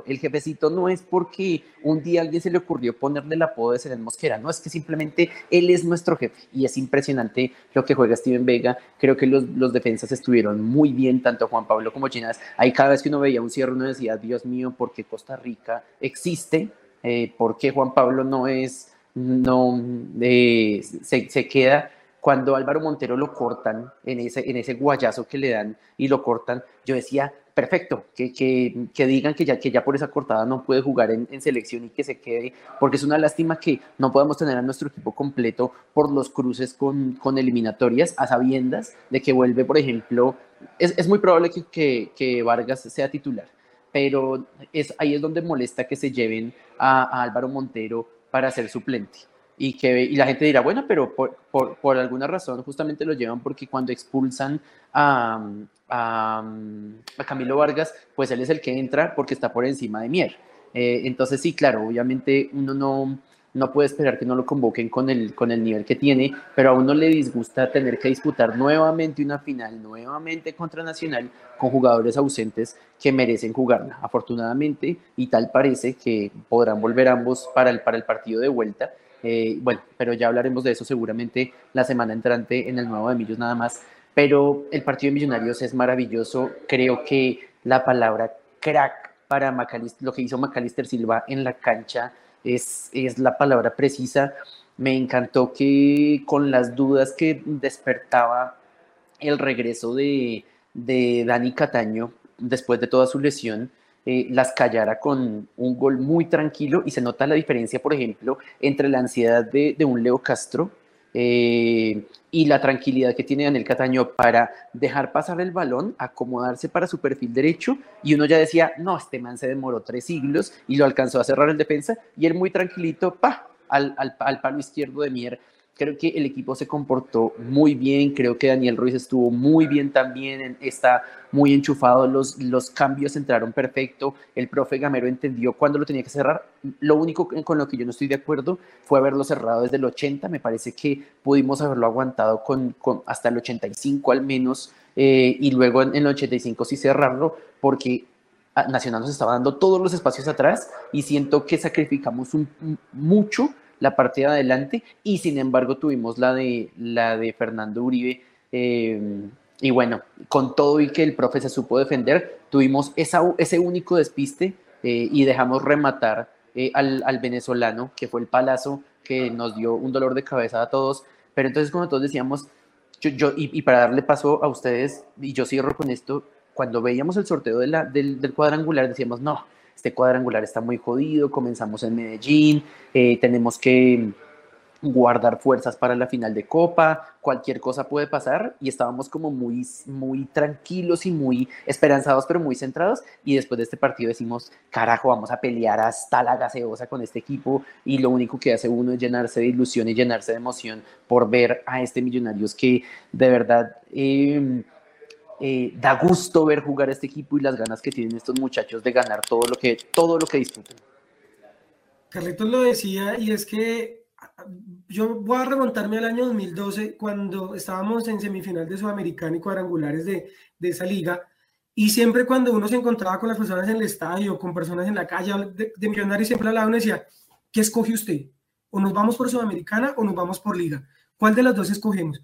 El jefecito no es porque un día alguien se le ocurrió ponerle el apodo de Serén Mosquera, no, es que simplemente él es nuestro jefe y es impresionante lo que juega Steven Vega. Creo que los, los defensas estuvieron muy bien, tanto Juan Pablo como Chinas. Ahí cada vez que uno veía un cierre uno decía, Dios mío, ¿por qué Costa Rica existe? Eh, ¿Por qué Juan Pablo no es, no eh, se, se queda? cuando Álvaro Montero lo cortan en ese, en ese guayazo que le dan y lo cortan, yo decía, perfecto, que, que, que, digan que ya, que ya por esa cortada no puede jugar en, selección y que se quede, porque es una lástima que no podamos tener a nuestro equipo completo por los cruces con, con eliminatorias, a sabiendas de que vuelve, por ejemplo, es, es muy probable que, que, que, Vargas sea titular, pero es, ahí es donde molesta que se lleven a, a Álvaro Montero para ser suplente y que y la gente dirá, bueno, pero por, por, por, alguna razón justamente lo llevan porque cuando expulsan a, a, Camilo Vargas, pues él es el que entra porque está por encima de Mier. Eh, entonces sí, claro, obviamente uno no, no puede esperar que no lo convoquen con el, con el nivel que tiene, pero a uno le disgusta tener que disputar nuevamente una final, nuevamente contra Nacional, con jugadores ausentes que merecen jugarla. Afortunadamente, y tal parece que podrán volver ambos para el, para el partido de vuelta. Eh, bueno, pero ya hablaremos de eso seguramente la semana entrante en el nuevo de Millos nada más. Pero el partido de Millonarios es maravilloso. Creo que la palabra crack para Macalister, lo que hizo Macalister Silva en la cancha es, es la palabra precisa. Me encantó que con las dudas que despertaba el regreso de, de Dani Cataño después de toda su lesión, eh, las callara con un gol muy tranquilo y se nota la diferencia, por ejemplo, entre la ansiedad de, de un Leo Castro eh, y la tranquilidad que tiene Daniel Cataño para dejar pasar el balón, acomodarse para su perfil derecho y uno ya decía, no, este man se demoró tres siglos y lo alcanzó a cerrar el defensa y él muy tranquilito, pa, al, al, al palo izquierdo de Mier Creo que el equipo se comportó muy bien, creo que Daniel Ruiz estuvo muy bien también, está muy enchufado, los, los cambios entraron perfecto, el profe Gamero entendió cuándo lo tenía que cerrar. Lo único con lo que yo no estoy de acuerdo fue haberlo cerrado desde el 80, me parece que pudimos haberlo aguantado con, con hasta el 85 al menos, eh, y luego en, el 85 sí cerrarlo, porque Nacional nos estaba dando todos los espacios atrás y siento que sacrificamos un, mucho la partida adelante y sin embargo tuvimos la de, la de Fernando Uribe. Eh, y bueno, con todo y que el profe se supo defender, tuvimos esa, ese único despiste eh, y dejamos rematar eh, al, al, venezolano, que fue el palazo que nos dio un dolor de cabeza a todos. Pero entonces, como todos decíamos, yo, yo y, y, para darle paso a ustedes, y yo cierro con esto, cuando veíamos el sorteo de la, del, del cuadrangular, decíamos, no, este cuadrangular está muy jodido, comenzamos en Medellín, eh, tenemos que guardar fuerzas para la final de Copa, cualquier cosa puede pasar y estábamos como muy, muy tranquilos y muy esperanzados, pero muy centrados y después de este partido decimos, carajo, vamos a pelear hasta la gaseosa con este equipo y lo único que hace uno es llenarse de ilusión y llenarse de emoción por ver a este Millonarios que de verdad... Eh, eh, da gusto ver jugar este equipo y las ganas que tienen estos muchachos de ganar todo lo que, todo lo que disfrutan. Carlitos lo decía y es que yo voy a remontarme al año 2012 cuando estábamos en semifinal de Sudamericana y cuadrangulares de, de esa liga y siempre cuando uno se encontraba con las personas en el estadio, con personas en la calle de, de Millonarios, siempre hablaba uno decía, ¿qué escoge usted? ¿O nos vamos por Sudamericana o nos vamos por liga? ¿Cuál de las dos escogemos?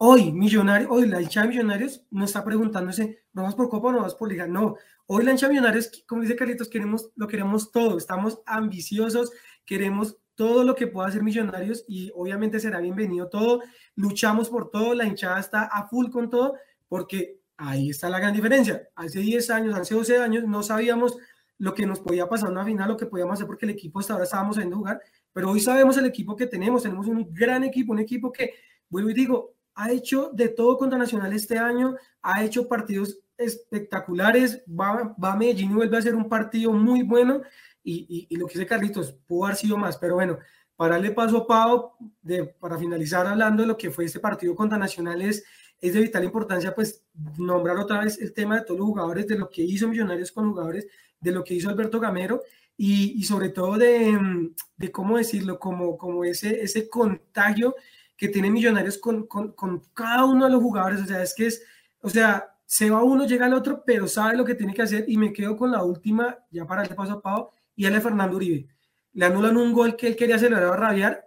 Hoy, Millonarios, hoy la hincha de Millonarios no está preguntándose, ¿no vas por Copa o no vas por Liga? No, hoy la hincha de Millonarios, como dice Carlitos, queremos, lo queremos todo, estamos ambiciosos, queremos todo lo que pueda hacer Millonarios y obviamente será bienvenido todo, luchamos por todo, la hinchada está a full con todo, porque ahí está la gran diferencia. Hace 10 años, hace 12 años, no sabíamos lo que nos podía pasar en una final, lo que podíamos hacer porque el equipo hasta ahora estábamos sabiendo jugar, pero hoy sabemos el equipo que tenemos, tenemos un gran equipo, un equipo que, vuelvo y digo, ha hecho de todo contra Nacional este año, ha hecho partidos espectaculares, va, va a Medellín y vuelve a hacer un partido muy bueno y, y, y, lo que dice Carlitos, pudo haber sido más, pero bueno, para darle paso a Pau, de, para finalizar hablando de lo que fue este partido contra Nacional es, es de vital importancia pues nombrar otra vez el tema de todos los jugadores, de lo que hizo Millonarios con jugadores, de lo que hizo Alberto Gamero y, y sobre todo de, de, cómo decirlo, como, como ese, ese contagio que tiene Millonarios con, con, con, cada uno de los jugadores. O sea, es que es, o sea, se va uno, llega el otro, pero sabe lo que tiene que hacer y me quedo con la última, ya para el paso a Pau, y él es Fernando Uribe. Le anulan un gol que él quería celebrar a rabiar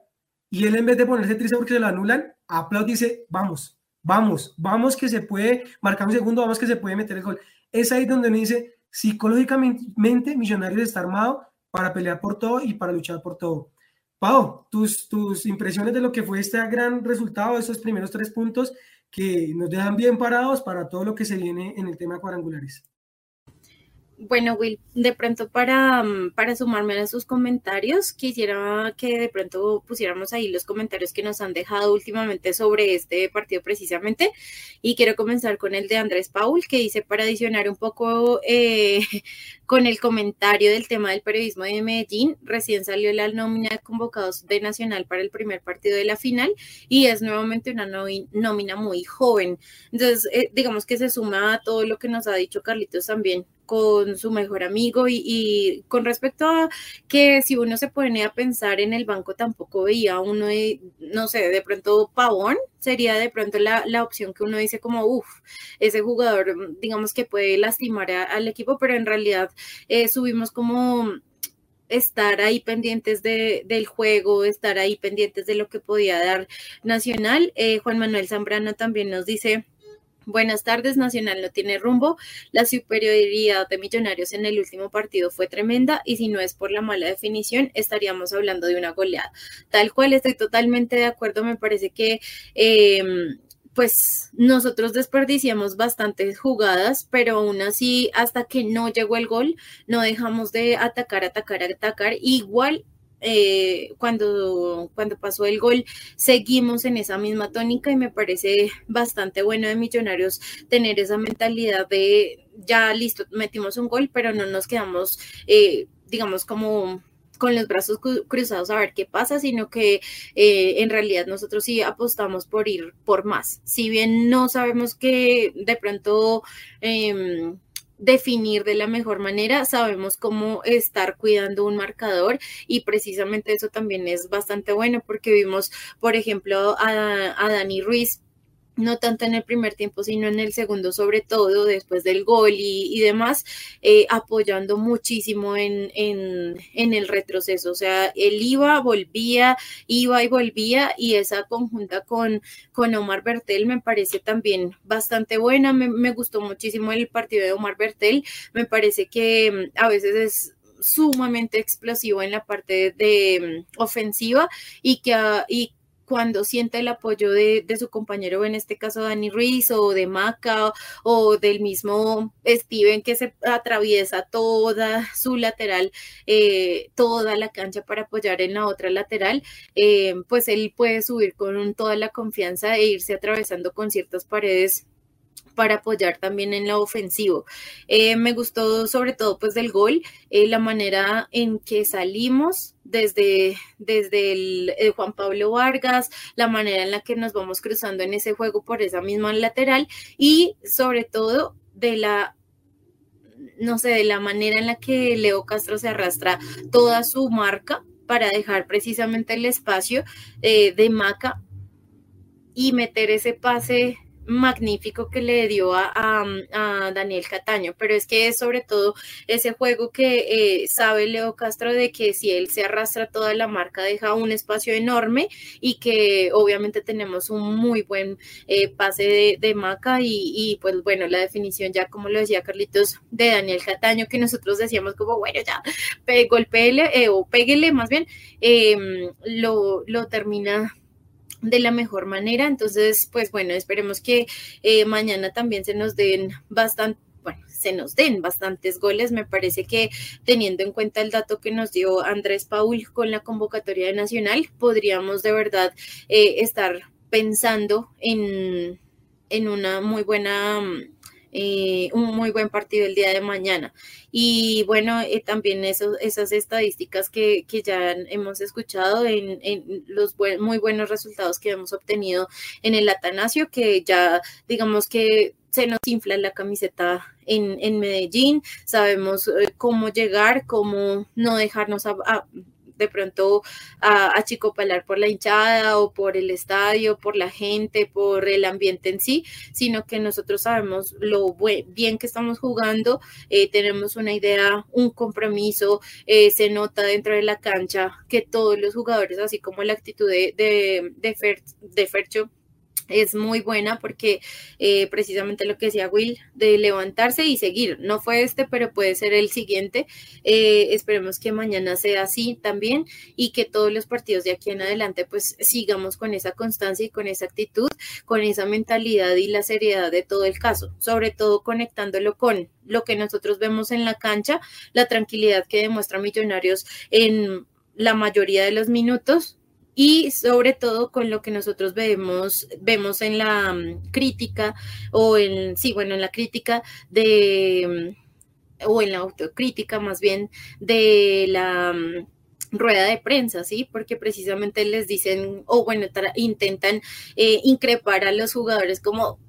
y él en vez de ponerse triste porque se lo anulan, aplaude y dice, vamos, vamos, vamos que se puede marcar un segundo, vamos que se puede meter el gol. Es ahí donde me dice, psicológicamente Millonarios está armado para pelear por todo y para luchar por todo. Pau, tus, tus impresiones de lo que fue este gran resultado, esos primeros tres puntos que nos dejan bien parados para todo lo que se viene en el tema cuadrangulares. Bueno, Will, de pronto para, mm, para sumarme a sus comentarios, quisiera que de pronto pusiéramos ahí los comentarios que nos han dejado últimamente sobre este partido precisamente. Y quiero comenzar con el de Andrés Paul, que dice para adicionar un poco eh, con el comentario del tema del periodismo de Medellín, recién salió la nómina de convocados de Nacional para el primer partido de la final y es nuevamente una nómina muy joven. Entonces, eh, digamos que se suma a todo lo que nos ha dicho Carlitos también con su mejor amigo y, con respecto a que si uno se pone a pensar en el banco tampoco veía uno, no sé, de pronto Pavón sería de pronto la, opción que uno dice como, uff, ese jugador digamos que puede lastimar al equipo, pero en realidad eh, subimos como estar ahí pendientes de, del juego, estar ahí pendientes de lo que podía dar Nacional. Eh, Juan Manuel Zambrano también nos dice Buenas tardes, Nacional no tiene rumbo. La superioridad de Millonarios en el último partido fue tremenda y si no es por la mala definición, estaríamos hablando de una goleada. Tal cual, estoy totalmente de acuerdo. Me parece que em, pues nosotros desperdiciamos bastantes jugadas, pero aún así, hasta que no llegó el gol, no dejamos de atacar, atacar, atacar. Igual eh, cuando, cuando pasó el gol, seguimos en esa misma tónica y me parece bastante bueno de Millonarios tener esa mentalidad de ya listo, metimos un gol, pero no nos quedamos, eh, digamos, como con los brazos cruzados a ver qué pasa, sino que eh, en realidad nosotros sí apostamos por ir por más. Si bien no sabemos que de pronto... Em, definir de la mejor manera, sabemos cómo estar cuidando un marcador y precisamente eso también es bastante bueno porque vimos, por ejemplo, a, Dani Ruiz no tanto en el primer tiempo, sino en el segundo, sobre todo después del gol y, demás, eh, apoyando muchísimo en, en, el retroceso. O sea, él iba, volvía, iba y volvía, y esa conjunta con, con Omar Bertel me parece también bastante buena. Me, gustó muchísimo el partido de Omar Bertel. Me parece que mm, a veces es sumamente explosivo en la parte de, mm, ofensiva y que, y cuando siente el apoyo de, su compañero, en este caso Dani Ruiz o de Maca o, del mismo Steven que se atraviesa toda su lateral, eh, toda la cancha para apoyar en la otra lateral, eh, pues él puede subir con toda la confianza e irse atravesando con ciertas paredes para apoyar también en lo ofensivo. Eh, me gustó sobre todo pues del gol, la manera en que salimos desde, desde el, Juan Pablo Vargas, la manera en la que nos vamos cruzando en ese juego por esa misma lateral y sobre todo de la no sé, de la manera en la que Leo Castro se arrastra toda su marca para dejar precisamente el espacio eh, de Maca y meter ese pase magnífico que le dio a, Daniel Cataño, pero es que es sobre todo ese juego que eh, sabe Leo Castro de que si él se arrastra toda la marca deja un espacio enorme y que obviamente tenemos un muy buen eh, pase de, Maca y, pues bueno, la definición ya como lo decía Carlitos de Daniel Cataño que nosotros decíamos como bueno ya, golpeele eh, o péguele más bien, em, lo, lo termina de la mejor manera. Entonces, pues bueno, esperemos que eh, mañana también se nos den bastante bueno, se nos den bastantes goles. Me parece que teniendo en cuenta el dato que nos dio Andrés Paul con la convocatoria de Nacional, podríamos de verdad eh, estar pensando en, en una muy buena eh, un muy buen partido el día de mañana. Y bueno, eh, también esas estadísticas que, ya hemos escuchado en, los muy buenos resultados que hemos obtenido en el Atanasio, que ya digamos que se nos infla la camiseta en, Medellín, sabemos eh, cómo llegar, cómo no dejarnos de pronto a achicopalar por la hinchada o por el estadio, por la gente, por el ambiente en sí, sino que nosotros sabemos lo bien que estamos jugando, eh, tenemos una idea, un compromiso, eh, se nota dentro de la cancha que todos los jugadores, así como la actitud de, de, de Fercho, es muy buena porque eh, precisamente lo que decía Will, de levantarse y seguir. No fue este, pero puede ser el siguiente. Eh, esperemos que mañana sea así también y que todos los partidos de aquí en adelante pues sigamos con esa constancia y con esa actitud, con esa mentalidad y la seriedad de todo el caso, sobre todo conectándolo con lo que nosotros vemos en la cancha, la tranquilidad que demuestra Millonarios en la mayoría de los minutos, y sobre todo con lo que nosotros vemos, vemos en la mm, crítica o en, sí, bueno, en la crítica de, mm, o en la autocrítica más bien de la mm, rueda de prensa, ¿sí? Porque precisamente les dicen, o bueno, intentan eh, increpar a los jugadores como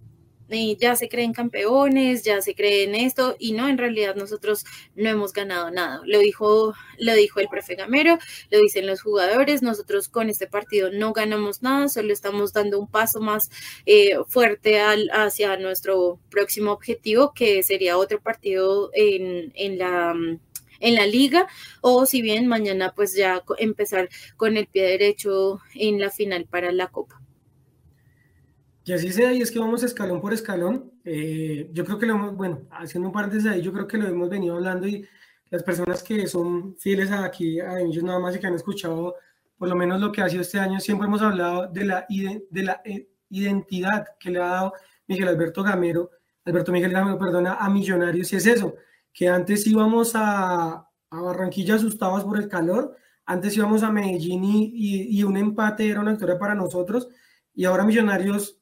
ya se creen campeones, ya se creen esto, y no, en realidad nosotros no hemos ganado nada. Lo dijo, lo dijo el prefe Gamero, lo dicen los jugadores, nosotros con este partido no ganamos nada, solo estamos dando un paso más eh, fuerte al, hacia nuestro próximo objetivo, que sería otro partido en, en la en la liga o si bien mañana pues ya empezar con el pie derecho en la final para la copa. Y así sea, y es que vamos escalón por escalón. Eh, yo creo que lo hemos, bueno, haciendo un par de ahí, yo creo que lo hemos venido hablando y las personas que son fieles aquí, a ellos nada más y que han escuchado por lo menos lo que ha sido este año, siempre hemos hablado de la, de la eh, identidad que le ha dado Miguel Alberto Gamero, Alberto Miguel Gamero, perdona, a Millonarios, y es eso, que antes íbamos a, a Barranquilla asustados por el calor, antes íbamos a Medellín y, y, y un empate era una victoria para nosotros, y ahora Millonarios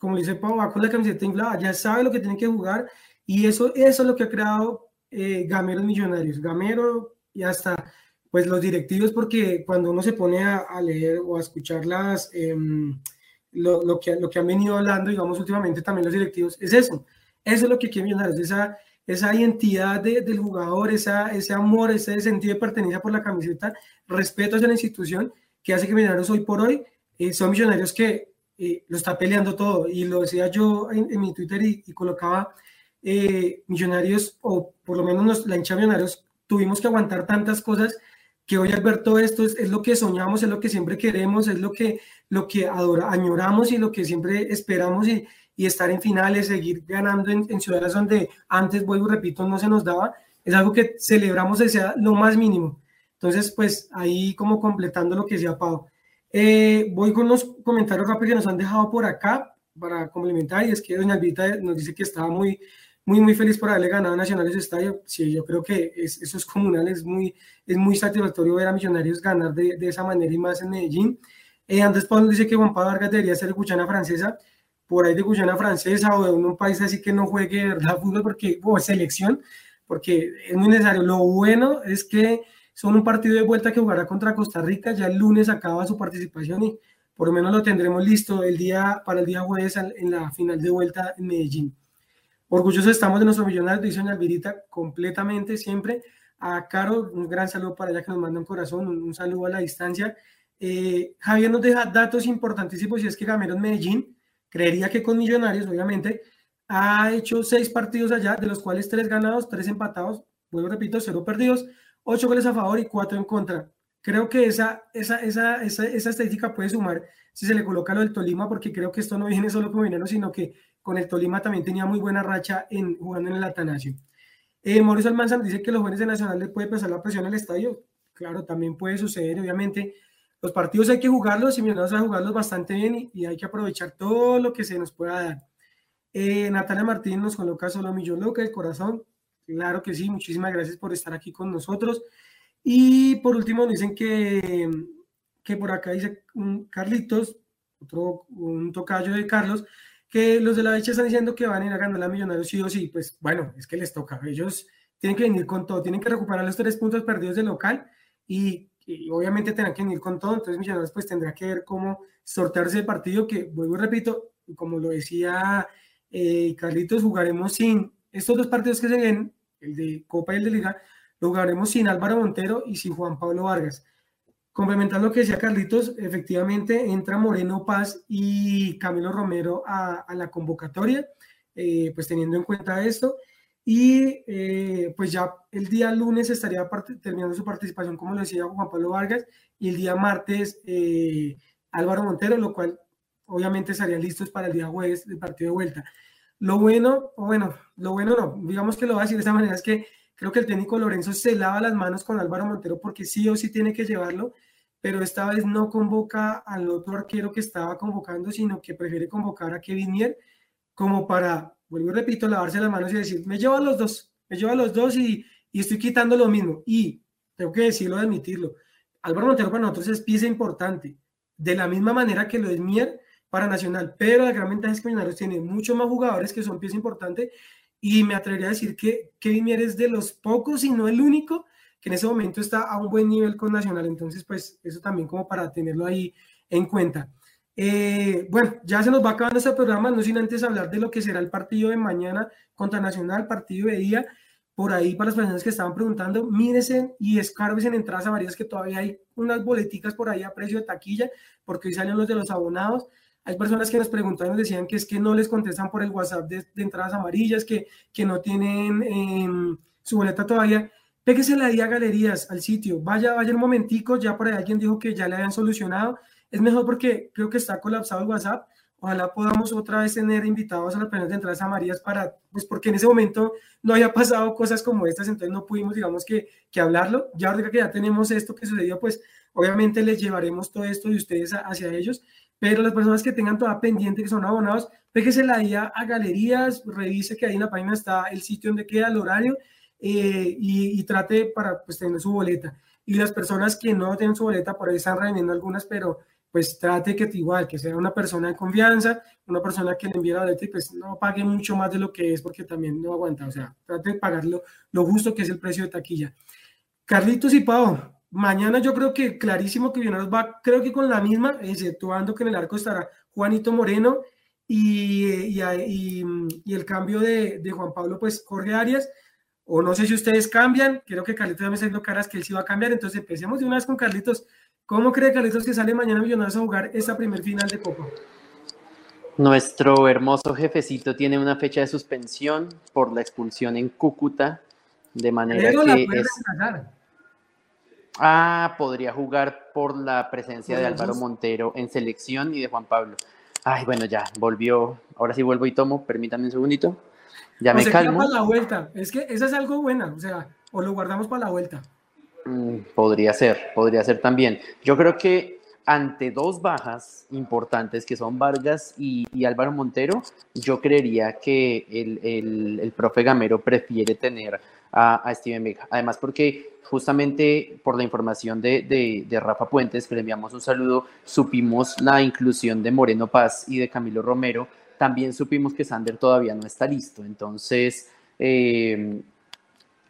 como dice Pau, va con la camiseta inflada, ya sabe lo que tiene que jugar y eso, eso es lo que ha creado eh, Gameros Millonarios. Gamero y hasta pues los directivos, porque cuando uno se pone a, leer o a escuchar las, em, lo, lo, que, lo que han venido hablando, digamos, últimamente también los directivos, es eso. Eso es lo que quiere Millonarios, esa, esa identidad del jugador, esa, ese amor, ese sentido de pertenencia por la camiseta, respeto hacia la institución, que hace que Millonarios hoy por hoy eh, son millonarios que lo está peleando todo. Y lo decía yo en, mi Twitter y, colocaba eh, Millonarios, o por lo menos la hincha Millonarios, tuvimos que aguantar tantas cosas que hoy al ver todo esto es, lo que soñamos, es lo que siempre queremos, es lo que, lo que adora, añoramos y lo que siempre esperamos y, y estar en finales, seguir ganando en, en, ciudades donde antes, vuelvo repito, no se nos daba, es algo que celebramos sea lo más mínimo. Entonces, pues ahí como completando lo que decía Pau. Eh, voy con los comentarios rápidos que nos han dejado por acá para complementar. Y es que doña Albita nos dice que estaba muy, muy, muy feliz por haberle ganado a Nacionales Estadio. Sí, yo creo que eso es comunal, es muy, es muy satisfactorio ver a Millonarios ganar de, de esa manera y más en Medellín. Eh, Andrés Pablo dice que Juan Pablo Vargas debería ser Guyana Francesa, por ahí de Guyana Francesa o de un, país así que no juegue verdad fútbol porque, o selección, porque es muy necesario. Lo bueno es que son un partido de vuelta que jugará contra Costa Rica. Ya el lunes acaba su participación y por lo menos lo tendremos listo el día, para el día jueves en la final de vuelta en Medellín. Orgullosos estamos de nuestro millonario, dice Alvirita, completamente siempre. A Caro, un gran saludo para ella que nos manda un corazón, un, saludo a la distancia. Eh, Javier nos deja datos importantísimos y es que Gameros Medellín, creería que con Millonarios, obviamente, ha hecho seis partidos allá, de los cuales tres ganados, tres empatados, vuelvo repito, cero perdidos, 8 goles a favor y 4 en contra. Creo que esa, esa, esa, esa, esa estadística puede sumar si se le coloca lo del Tolima, porque creo que esto no viene solo con Minero, sino que con el Tolima también tenía muy buena racha en, jugando en el Atanasio. Eh, Mauricio Almanzar dice que los jóvenes de Nacional le puede pasar la presión al estadio. Claro, también puede suceder, obviamente. Los partidos hay que jugarlos y Millonarios a jugarlos bastante bien y, hay que aprovechar todo lo que se nos pueda dar. Eh, Natalia Martín nos coloca solo Millón Loca, el corazón. Claro que sí, muchísimas gracias por estar aquí con nosotros. Y por último dicen que, que por acá dice un Carlitos, otro un tocayo de Carlos, que los de la derecha están diciendo que van a ir a ganar la Millonarios sí o sí. Pues bueno, es que les toca. Ellos tienen que venir con todo, tienen que recuperar los tres puntos perdidos del local y, obviamente tendrán que venir con todo. Entonces Millonarios pues tendrá que ver cómo sortearse el partido que, vuelvo y repito, como lo decía eh, Carlitos, jugaremos sin estos dos partidos que se vienen el de Copa y el de Liga, lo jugaremos sin Álvaro Montero y sin Juan Pablo Vargas. complementando lo que decía Carlitos, efectivamente entra Moreno Paz y Camilo Romero a, la convocatoria, eh, pues teniendo en cuenta esto. Y eh, pues ya el día lunes estaría terminando su participación, como lo decía Juan Pablo Vargas, y el día martes eh, Álvaro Montero, lo cual obviamente estarían listos para el día jueves del partido de vuelta. Lo bueno, bueno, lo bueno no, digamos que lo voy a decir de esta manera, es que creo que el técnico Lorenzo se lava las manos con Álvaro Montero porque sí o sí tiene que llevarlo pero esta vez no convoca al otro arquero que estaba convocando, sino que prefiere convocar a Kevin Mier como para, vuelvo y repito, lavarse las manos y decir, me llevo a los dos, me llevo a los dos y, y estoy quitando lo mismo. Y tengo que decirlo, admitirlo, Álvaro Montero para nosotros es pieza importante, de la misma manera que lo es Mier para Nacional, pero la gran ventaja es que Millonarios tiene muchos más jugadores que son pieza importante y me atrevería a decir que Kevin Mier es de los pocos y no el único que en ese momento está a un buen nivel con Nacional. Entonces, pues eso también como para tenerlo ahí en cuenta. Eh, bueno, ya se nos va acabando este programa, no sin antes hablar de lo que será el partido de mañana contra Nacional, partido de día. Por ahí, para las personas que estaban preguntando, mírese y escárbesen en entradas varias que todavía hay unas boleticas por ahí a precio de taquilla, porque hoy salen los de los abonados. Hay personas que nos preguntaron, decían que es que no les contestan por el WhatsApp de, entradas amarillas, que, que no tienen em, su boleta todavía. Péguese la día galerías al sitio, vaya, vaya un momentico, ya por ahí alguien dijo que ya le habían solucionado. Es mejor porque creo que está colapsado el WhatsApp. Ojalá podamos otra vez tener invitados a las personas de entradas amarillas para, pues porque en ese momento no había pasado cosas como estas, entonces no pudimos, digamos, que, que hablarlo. Ya ahorita que ya tenemos esto que sucedió, pues obviamente les llevaremos todo esto de ustedes hacia ellos, pero las personas que tengan toda pendiente, que son abonados, péguese la día a galerías, revise que ahí en la página está el sitio donde queda el horario eh, y, trate para pues, tener su boleta. Y las personas que no tienen su boleta, por ahí están reuniendo algunas, pero pues trate que igual, que sea una persona de confianza, una persona que le envíe la boleta y pues no pague mucho más de lo que es porque también no aguanta, o sea, trate de pagarlo lo justo que es el precio de taquilla. Carlitos y Pau, mañana yo creo que clarísimo que nos va, creo que con la misma, exceptuando que en el arco estará Juanito Moreno y, y, y, y el cambio de, de Juan Pablo, pues Jorge Arias, o no sé si ustedes cambian, creo que Carlitos ya me está dando caras que él sí va a cambiar, entonces empecemos de una vez con Carlitos. ¿Cómo cree Carlitos que sale mañana Millonarios a jugar esta primer final de Copa? Nuestro hermoso jefecito tiene una fecha de suspensión por la expulsión en Cúcuta, de manera que es... Ah, podría jugar por la presencia de Álvaro Montero en selección y de Juan Pablo. Ay, bueno, ya, volvió. Ahora sí vuelvo y tomo, permítanme un segundito. Ya me calmo. para la vuelta. Es que esa es algo buena, o sea, o lo guardamos para la vuelta. Mm, podría ser, podría ser también. Yo creo que ante dos bajas importantes que son Vargas y, Álvaro Montero, yo creería que el, el, profe Gamero prefiere tener a, Steven Vega. Además, porque justamente por la información de, de, Rafa Puentes, que le enviamos un saludo, supimos la inclusión de Moreno Paz y de Camilo Romero también supimos que Sander todavía no está listo. Entonces, eh,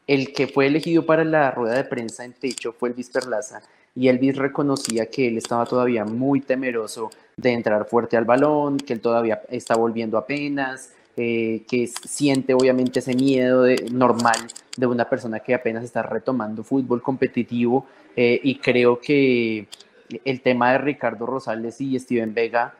el que fue elegido para la rueda de prensa en techo fue Elvis Perlaza y Elvis reconocía que él estaba todavía muy temeroso de entrar fuerte al balón, que él todavía está volviendo apenas, eh, que siente obviamente ese miedo normal de una persona que apenas está retomando fútbol competitivo eh, y creo que el tema de Ricardo Rosales y Steven Vega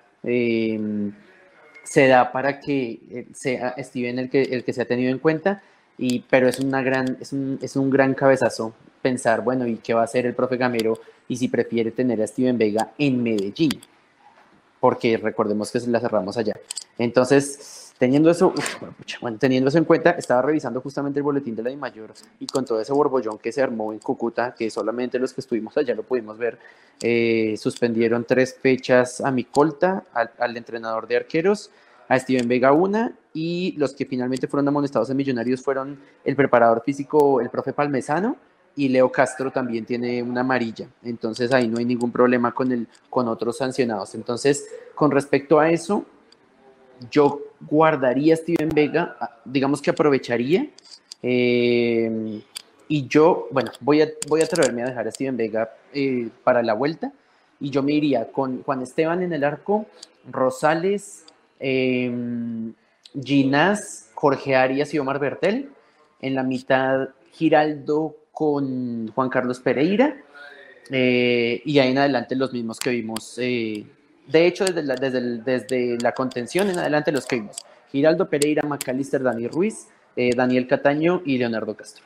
se da para que eh, sea Steven el que, el que se ha tenido en cuenta, y, pero es, una gran, es, un, es un gran cabezazo pensar, bueno, ¿y qué va a hacer el profe Gamero? Y si prefiere tener a Steven Vega en Medellín, porque recordemos que la cerramos allá. Entonces, Teniendo eso, bueno, teniendo eso en cuenta, estaba revisando justamente el boletín de la mayor y con todo ese borbollón que se armó en Cúcuta, que solamente los que estuvimos allá lo pudimos ver, eh, suspendieron tres fechas a Micolta, al, al entrenador de arqueros, a Steven Vega una y los que finalmente fueron amonestados en Millonarios fueron el preparador físico, el profe Palmesano, y Leo Castro también tiene una amarilla. Entonces ahí no hay ningún problema con, el, con otros sancionados. Entonces, con respecto a eso, yo guardaría a Steven Vega, digamos que aprovecharía. Eh, y yo, bueno, voy a, voy a atreverme a dejar a Steven Vega eh, para la vuelta. Y yo me iría con Juan Esteban en el arco, Rosales, eh, Ginás, Jorge Arias y Omar Bertel. En la mitad, Giraldo con Juan Carlos Pereira. Eh, y ahí en adelante los mismos que vimos. De hecho, desde la, desde, desde la contención en adelante los que vimos. Giraldo Pereira, Macalister, Dani Ruiz, eh, Daniel Cataño y Leonardo Castro.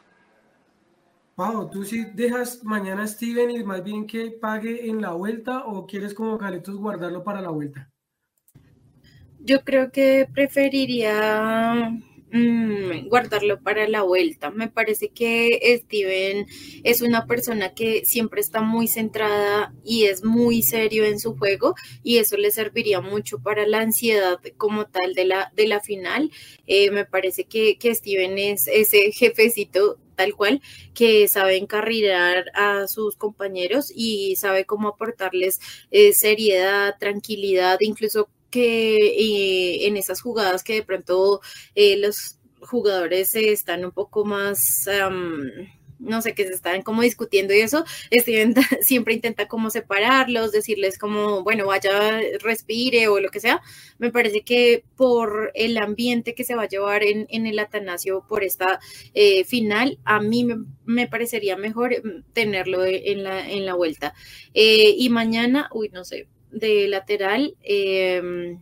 Wow, ¿tú sí dejas mañana a Steven y más bien que pague en la vuelta o quieres como Caletos guardarlo para la vuelta? Yo creo que preferiría Mm, guardarlo para la vuelta. Me parece que Steven es una persona que siempre está muy centrada y es muy serio en su juego y eso le serviría mucho para la ansiedad como tal de la, de la final. Eh, me parece que, que Steven es ese jefecito tal cual, que sabe encarrilar a sus compañeros y sabe cómo aportarles eh, seriedad, tranquilidad, incluso que eh, en esas jugadas que de pronto eh, los jugadores están un poco más... no sé, que se están como discutiendo y eso, Steven siempre intenta como separarlos, decirles como, bueno, vaya, respire o lo que sea. Me parece que por el ambiente que se va a llevar en, el Atanasio por esta eh, final, a mí me, parecería mejor tenerlo en la, en la vuelta. y mañana, uy, no sé, de lateral eh,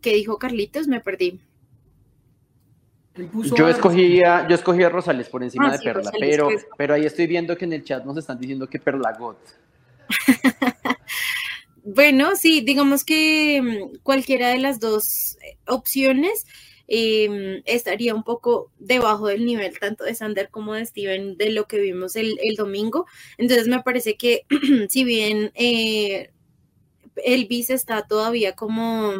que dijo Carlitos, me perdí. Yo escogí, a, yo escogí a Rosales por encima ah, de Perla, pero, pero ahí estoy viendo que en el chat nos están diciendo que Perla God. bueno, sí, digamos que mm, cualquiera de las dos opciones em, estaría un poco debajo del nivel tanto de Sander como de Steven de lo que vimos el, el domingo. Entonces me parece que si bien eh, Elvis está todavía como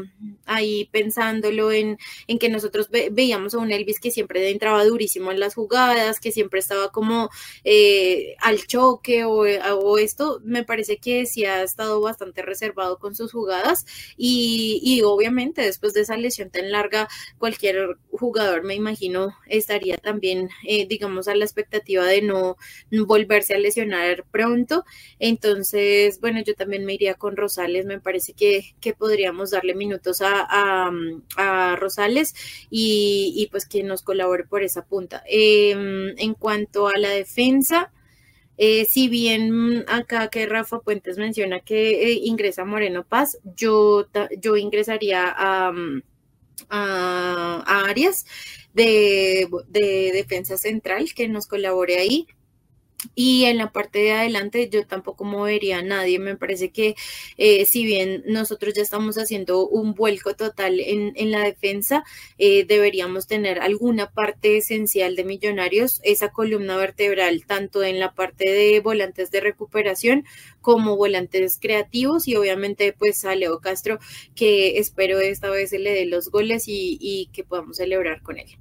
ahí pensándolo en, en que nosotros veíamos a un Elvis que siempre entraba durísimo en las jugadas, que siempre estaba como eh, al choque o, o, esto, me parece que sí ha estado bastante reservado con sus jugadas y, y obviamente después de esa lesión tan larga, cualquier jugador me imagino estaría también, eh, digamos, a la expectativa de no volverse a lesionar pronto. Entonces, bueno, yo también me iría con Rosales me parece que, podríamos darle minutos a, Rosales y, pues que nos colabore por esa punta. Em, en cuanto a la defensa, eh, si bien acá que Rafa Puentes menciona que eh, ingresa Moreno Paz, yo, yo ingresaría a, a, Arias de, de, defensa central que nos colabore ahí. Y en la parte de adelante yo tampoco movería a nadie. Me parece que eh, si bien nosotros ya estamos haciendo un vuelco total en, la defensa, eh, deberíamos tener alguna parte esencial de millonarios, esa columna vertebral, tanto en la parte de volantes de recuperación como volantes creativos y obviamente pues a Leo Castro que espero esta vez se le dé los goles y, y que podamos celebrar con él.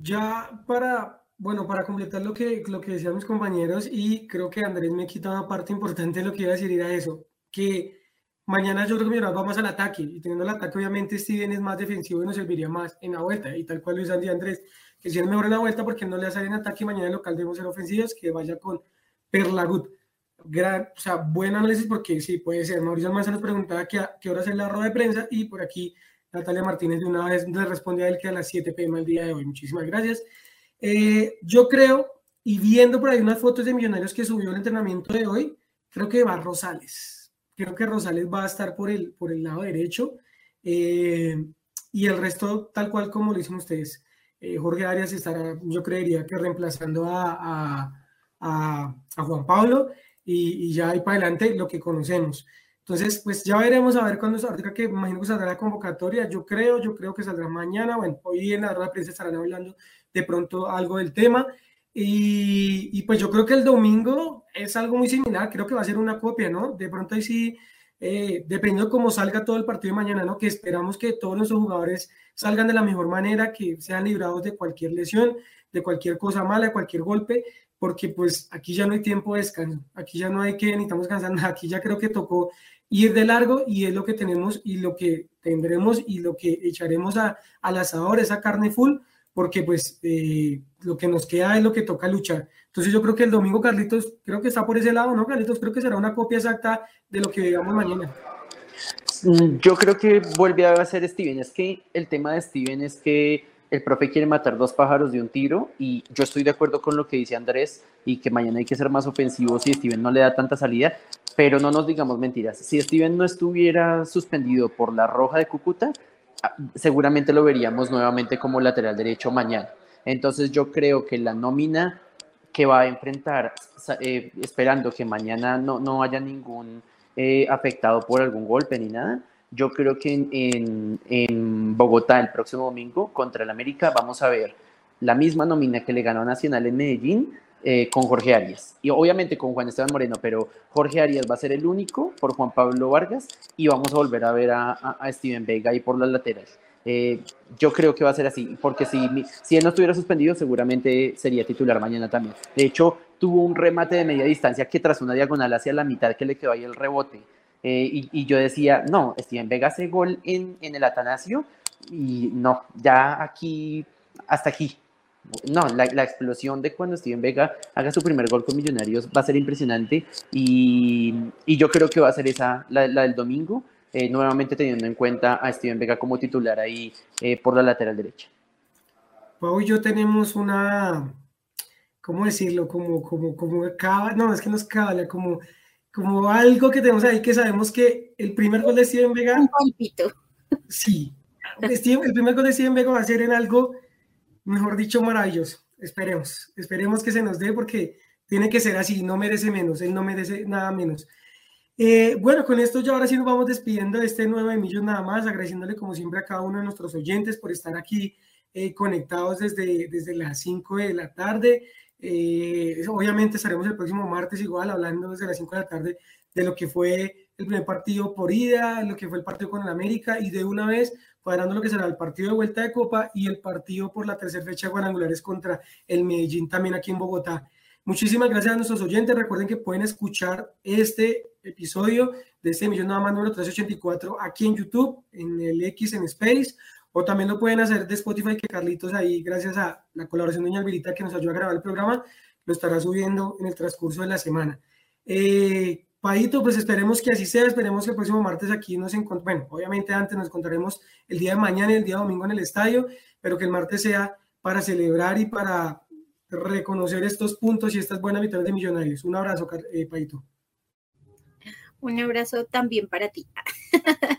Ya para, bueno, para completar lo que, lo que decían mis compañeros, y creo que Andrés me quita una parte importante de lo que iba a decir, era eso, que mañana yo creo que va más al ataque, y teniendo el ataque, obviamente Steven es más defensivo y nos serviría más en la vuelta, y tal cual lo dice Andrés, que si es mejor en la vuelta porque no le a en ataque, mañana el local debemos ser ofensivos, que vaya con Perlagut. Gran, o sea, buen análisis porque sí, puede ser. Mauricio Almanza nos preguntaba qué, qué hora es la rueda de prensa y por aquí Natalia Martínez de una vez le responde a él que a las 7 pm el día de hoy. Muchísimas gracias. Eh, yo creo, y viendo por ahí unas fotos de millonarios que subió el entrenamiento de hoy, creo que va Rosales. Creo que Rosales va a estar por el, por el lado derecho. Eh, y el resto, tal cual como lo dicen ustedes. Eh, Jorge Arias estará, yo creería que reemplazando a, a, a, Juan Pablo y, y, ya ahí para adelante lo que conocemos. Entonces, pues ya veremos a ver cuándo ahorita que imagino que saldrá la convocatoria. Yo creo, yo creo que saldrá mañana. Bueno, hoy en la rueda de prensa estarán hablando de pronto algo del tema. Y, pues yo creo que el domingo es algo muy similar, creo que va a ser una copia, ¿no? De pronto ahí sí, eh, dependiendo de cómo salga todo el partido de mañana, ¿no? Que esperamos que todos nuestros jugadores salgan de la mejor manera, que sean librados de cualquier lesión, de cualquier cosa mala, de cualquier golpe, porque pues aquí ya no hay tiempo de descanso, aquí ya no hay que, necesitamos cansar aquí ya creo que tocó ir de largo y es lo que tenemos y lo que tendremos y lo que echaremos a, al asador, esa carne full, porque pues eh, lo que nos queda es lo que toca luchar. Entonces yo creo que el domingo Carlitos, creo que está por ese lado, ¿no, Carlitos? Creo que será una copia exacta de lo que veamos mañana. Mm, yo creo que vuelve a ser Steven. Es que el tema de Steven es que el profe quiere matar dos pájaros de un tiro y yo estoy de acuerdo con lo que dice Andrés y que mañana hay que ser más ofensivos si Steven no le da tanta salida, pero no nos digamos mentiras. Si Steven no estuviera suspendido por la roja de Cúcuta, seguramente lo veríamos nuevamente como lateral derecho mañana. Entonces yo creo que la nómina que va a enfrentar, eh, esperando que mañana no, no haya ningún eh, afectado por algún golpe ni nada, yo creo que en, en, Bogotá el próximo domingo contra el América vamos a ver la misma nómina que le ganó Nacional en Medellín eh, con Jorge Arias. Y obviamente con Juan Esteban Moreno, pero Jorge Arias va a ser el único por Juan Pablo Vargas y vamos a volver a ver a, a, Steven Vega ahí por las laterales. Eh, yo creo que va a ser así, porque si, si él no estuviera suspendido, seguramente sería titular mañana también. De hecho, tuvo un remate de media distancia que tras una diagonal hacia la mitad que le quedó ahí el rebote eh, y, yo decía, no, Steven Vega hace gol en, en, el Atanasio y no, ya aquí, hasta aquí. No, la, la, explosión de cuando Steven Vega haga su primer gol con Millonarios va a ser impresionante y, y yo creo que va a ser esa, la, la del domingo, eh, nuevamente teniendo en cuenta a Steven Vega como titular ahí eh, por la lateral derecha. Pau y yo tenemos una, ¿cómo decirlo? Como, como, como, no, es que no es cábala, como como algo que tenemos ahí que sabemos que el primer gol de Steven Vega. Un palpito. Sí, el primer gol de Steven Vega va a ser en algo, mejor dicho, maravilloso. Esperemos, esperemos que se nos dé porque tiene que ser así, no merece menos, él no merece nada menos. Eh, bueno, con esto ya ahora sí nos vamos despidiendo de este nuevo Emilio nada más, agradeciéndole como siempre a cada uno de nuestros oyentes por estar aquí eh, conectados desde, desde las 5 de la tarde. Eh, obviamente estaremos el próximo martes igual hablando desde las 5 de la tarde de lo que fue el primer partido por ida, lo que fue el partido con el América y de una vez cuadrando lo que será el partido de vuelta de Copa y el partido por la tercera fecha de cuadrangulares contra el Medellín también aquí en Bogotá. Muchísimas gracias a nuestros oyentes. Recuerden que pueden escuchar este episodio de este millón nada más número 384 aquí en YouTube, en el X en Space o también lo pueden hacer de Spotify, que Carlitos ahí, gracias a la colaboración de Doña Alvirita que nos ayuda a grabar el programa, lo estará subiendo en el transcurso de la semana. Eh, Paito, pues esperemos que así sea, esperemos que el próximo martes aquí nos encontremos, bueno, obviamente antes nos encontraremos el día de mañana y el día domingo en el estadio, pero que el martes sea para celebrar y para reconocer estos puntos y estas buenas victorias de Millonarios. Un abrazo, eh, Paito. Un abrazo también para ti.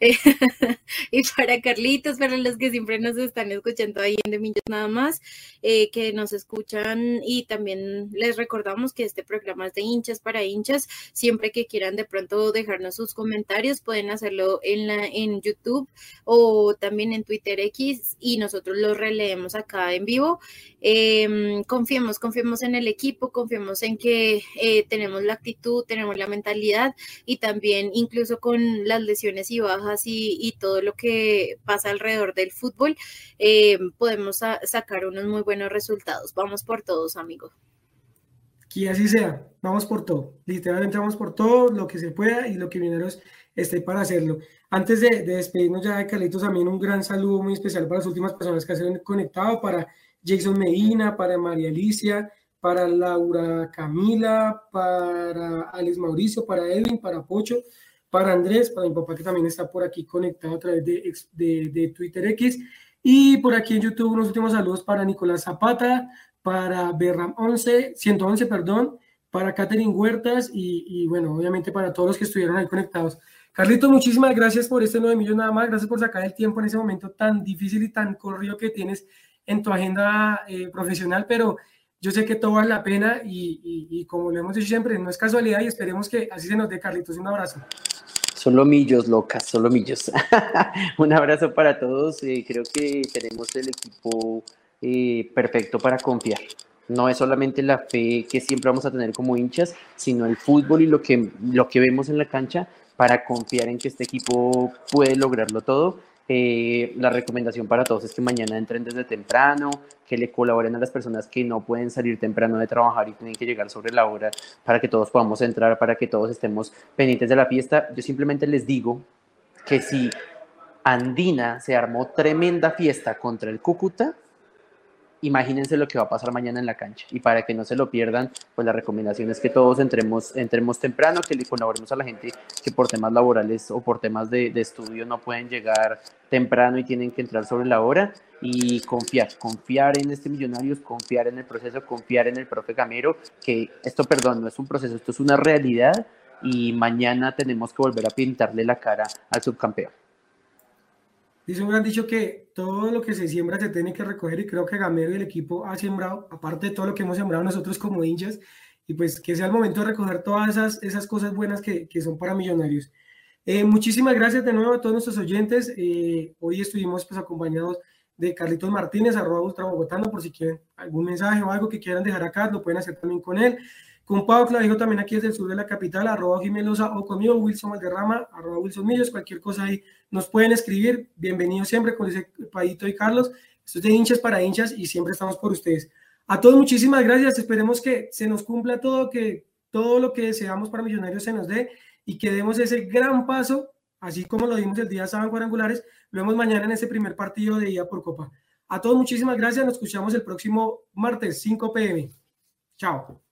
y para Carlitos, para los que siempre nos están escuchando ahí en De Millos nada más, eh, que nos escuchan y también les recordamos que este programa es de hinchas para hinchas. Siempre que quieran de pronto dejarnos sus comentarios, pueden hacerlo en, la, en YouTube o también en Twitter X y nosotros los releemos acá en vivo. Em, confiemos, confiemos en el equipo, confiemos en que eh, tenemos la actitud, tenemos la mentalidad y también incluso con las lesiones y bajas y, todo lo que pasa alrededor del fútbol, eh, podemos sacar unos muy buenos resultados. Vamos por todos, amigos. Que así sea, vamos por todo. Literalmente vamos por todo, lo que se pueda y lo que vineros esté para hacerlo. Antes de, despedirnos ya de Carlitos, también un gran saludo muy especial para las últimas personas que se han conectado, para Jason Medina, para María Alicia, para Laura Camila, para Alex Mauricio, para Edwin, para Pocho, para Andrés, para mi papá que también está por aquí conectado a través de, de, Twitter X. Y por aquí en YouTube unos últimos saludos para Nicolás Zapata, para Berram 11, 111, perdón, para Catherine Huertas y, y, bueno, obviamente para todos los que estuvieron ahí conectados. Carlito, muchísimas gracias por este 9 millones nada más, gracias por sacar el tiempo en ese momento tan difícil y tan corrido que tienes en tu agenda eh, profesional, pero yo sé que todo vale la pena y, y, y, como lo hemos dicho siempre, no es casualidad y esperemos que así se nos dé, Carlitos. Un abrazo. Solo millos, locas, solo millos. Un abrazo para todos. Eh, creo que tenemos el equipo eh, perfecto para confiar. No es solamente la fe que siempre vamos a tener como hinchas, sino el fútbol y lo que, lo que vemos en la cancha para confiar en que este equipo puede lograrlo todo eh, la recomendación para todos es que mañana entren desde temprano, que le colaboren a las personas que no pueden salir temprano de trabajar y tienen que llegar sobre la hora para que todos podamos entrar, para que todos estemos pendientes de la fiesta. Yo simplemente les digo que si Andina se armó tremenda fiesta contra el Cúcuta, imagínense lo que va a pasar mañana en la cancha. Y para que no se lo pierdan, pues la recomendación es que todos entremos, entremos temprano, que le colaboremos a la gente que por temas laborales o por temas de, de estudio no pueden llegar temprano y tienen que entrar sobre la hora y confiar, confiar en este Millonarios, confiar en el proceso, confiar en el profe Gamero, que esto, perdón, no es un proceso, esto es una realidad y mañana tenemos que volver a pintarle la cara al subcampeón. Dice un gran dicho que todo lo que se siembra se tiene que recoger y creo que Gamero y el equipo ha sembrado, aparte de todo lo que hemos sembrado nosotros como hinchas, y pues que sea el momento de recoger todas esas, esas cosas buenas que, que son para millonarios. Eh, muchísimas gracias de nuevo a todos nuestros oyentes. Eh, hoy estuvimos pues acompañados de Carlitos Martínez, arroba Ultra Bogotano, por si quieren algún mensaje o algo que quieran dejar acá, lo pueden hacer también con él. Con Pablo dijo también aquí desde el sur de la capital, arroba Jimelosa o conmigo, Wilson Valderrama, arroba Wilson Millos, cualquier cosa ahí nos pueden escribir. Bienvenidos siempre con ese Paito y Carlos. Esto es de hinchas para hinchas y siempre estamos por ustedes. A todos muchísimas gracias. Esperemos que se nos cumpla todo, que todo lo que deseamos para Millonarios se nos dé y que demos ese gran paso, así como lo dimos el día sábado en cuadrangulares, lo vemos mañana en ese primer partido de ida por Copa. A todos muchísimas gracias. Nos escuchamos el próximo martes, 5 pm. Chao.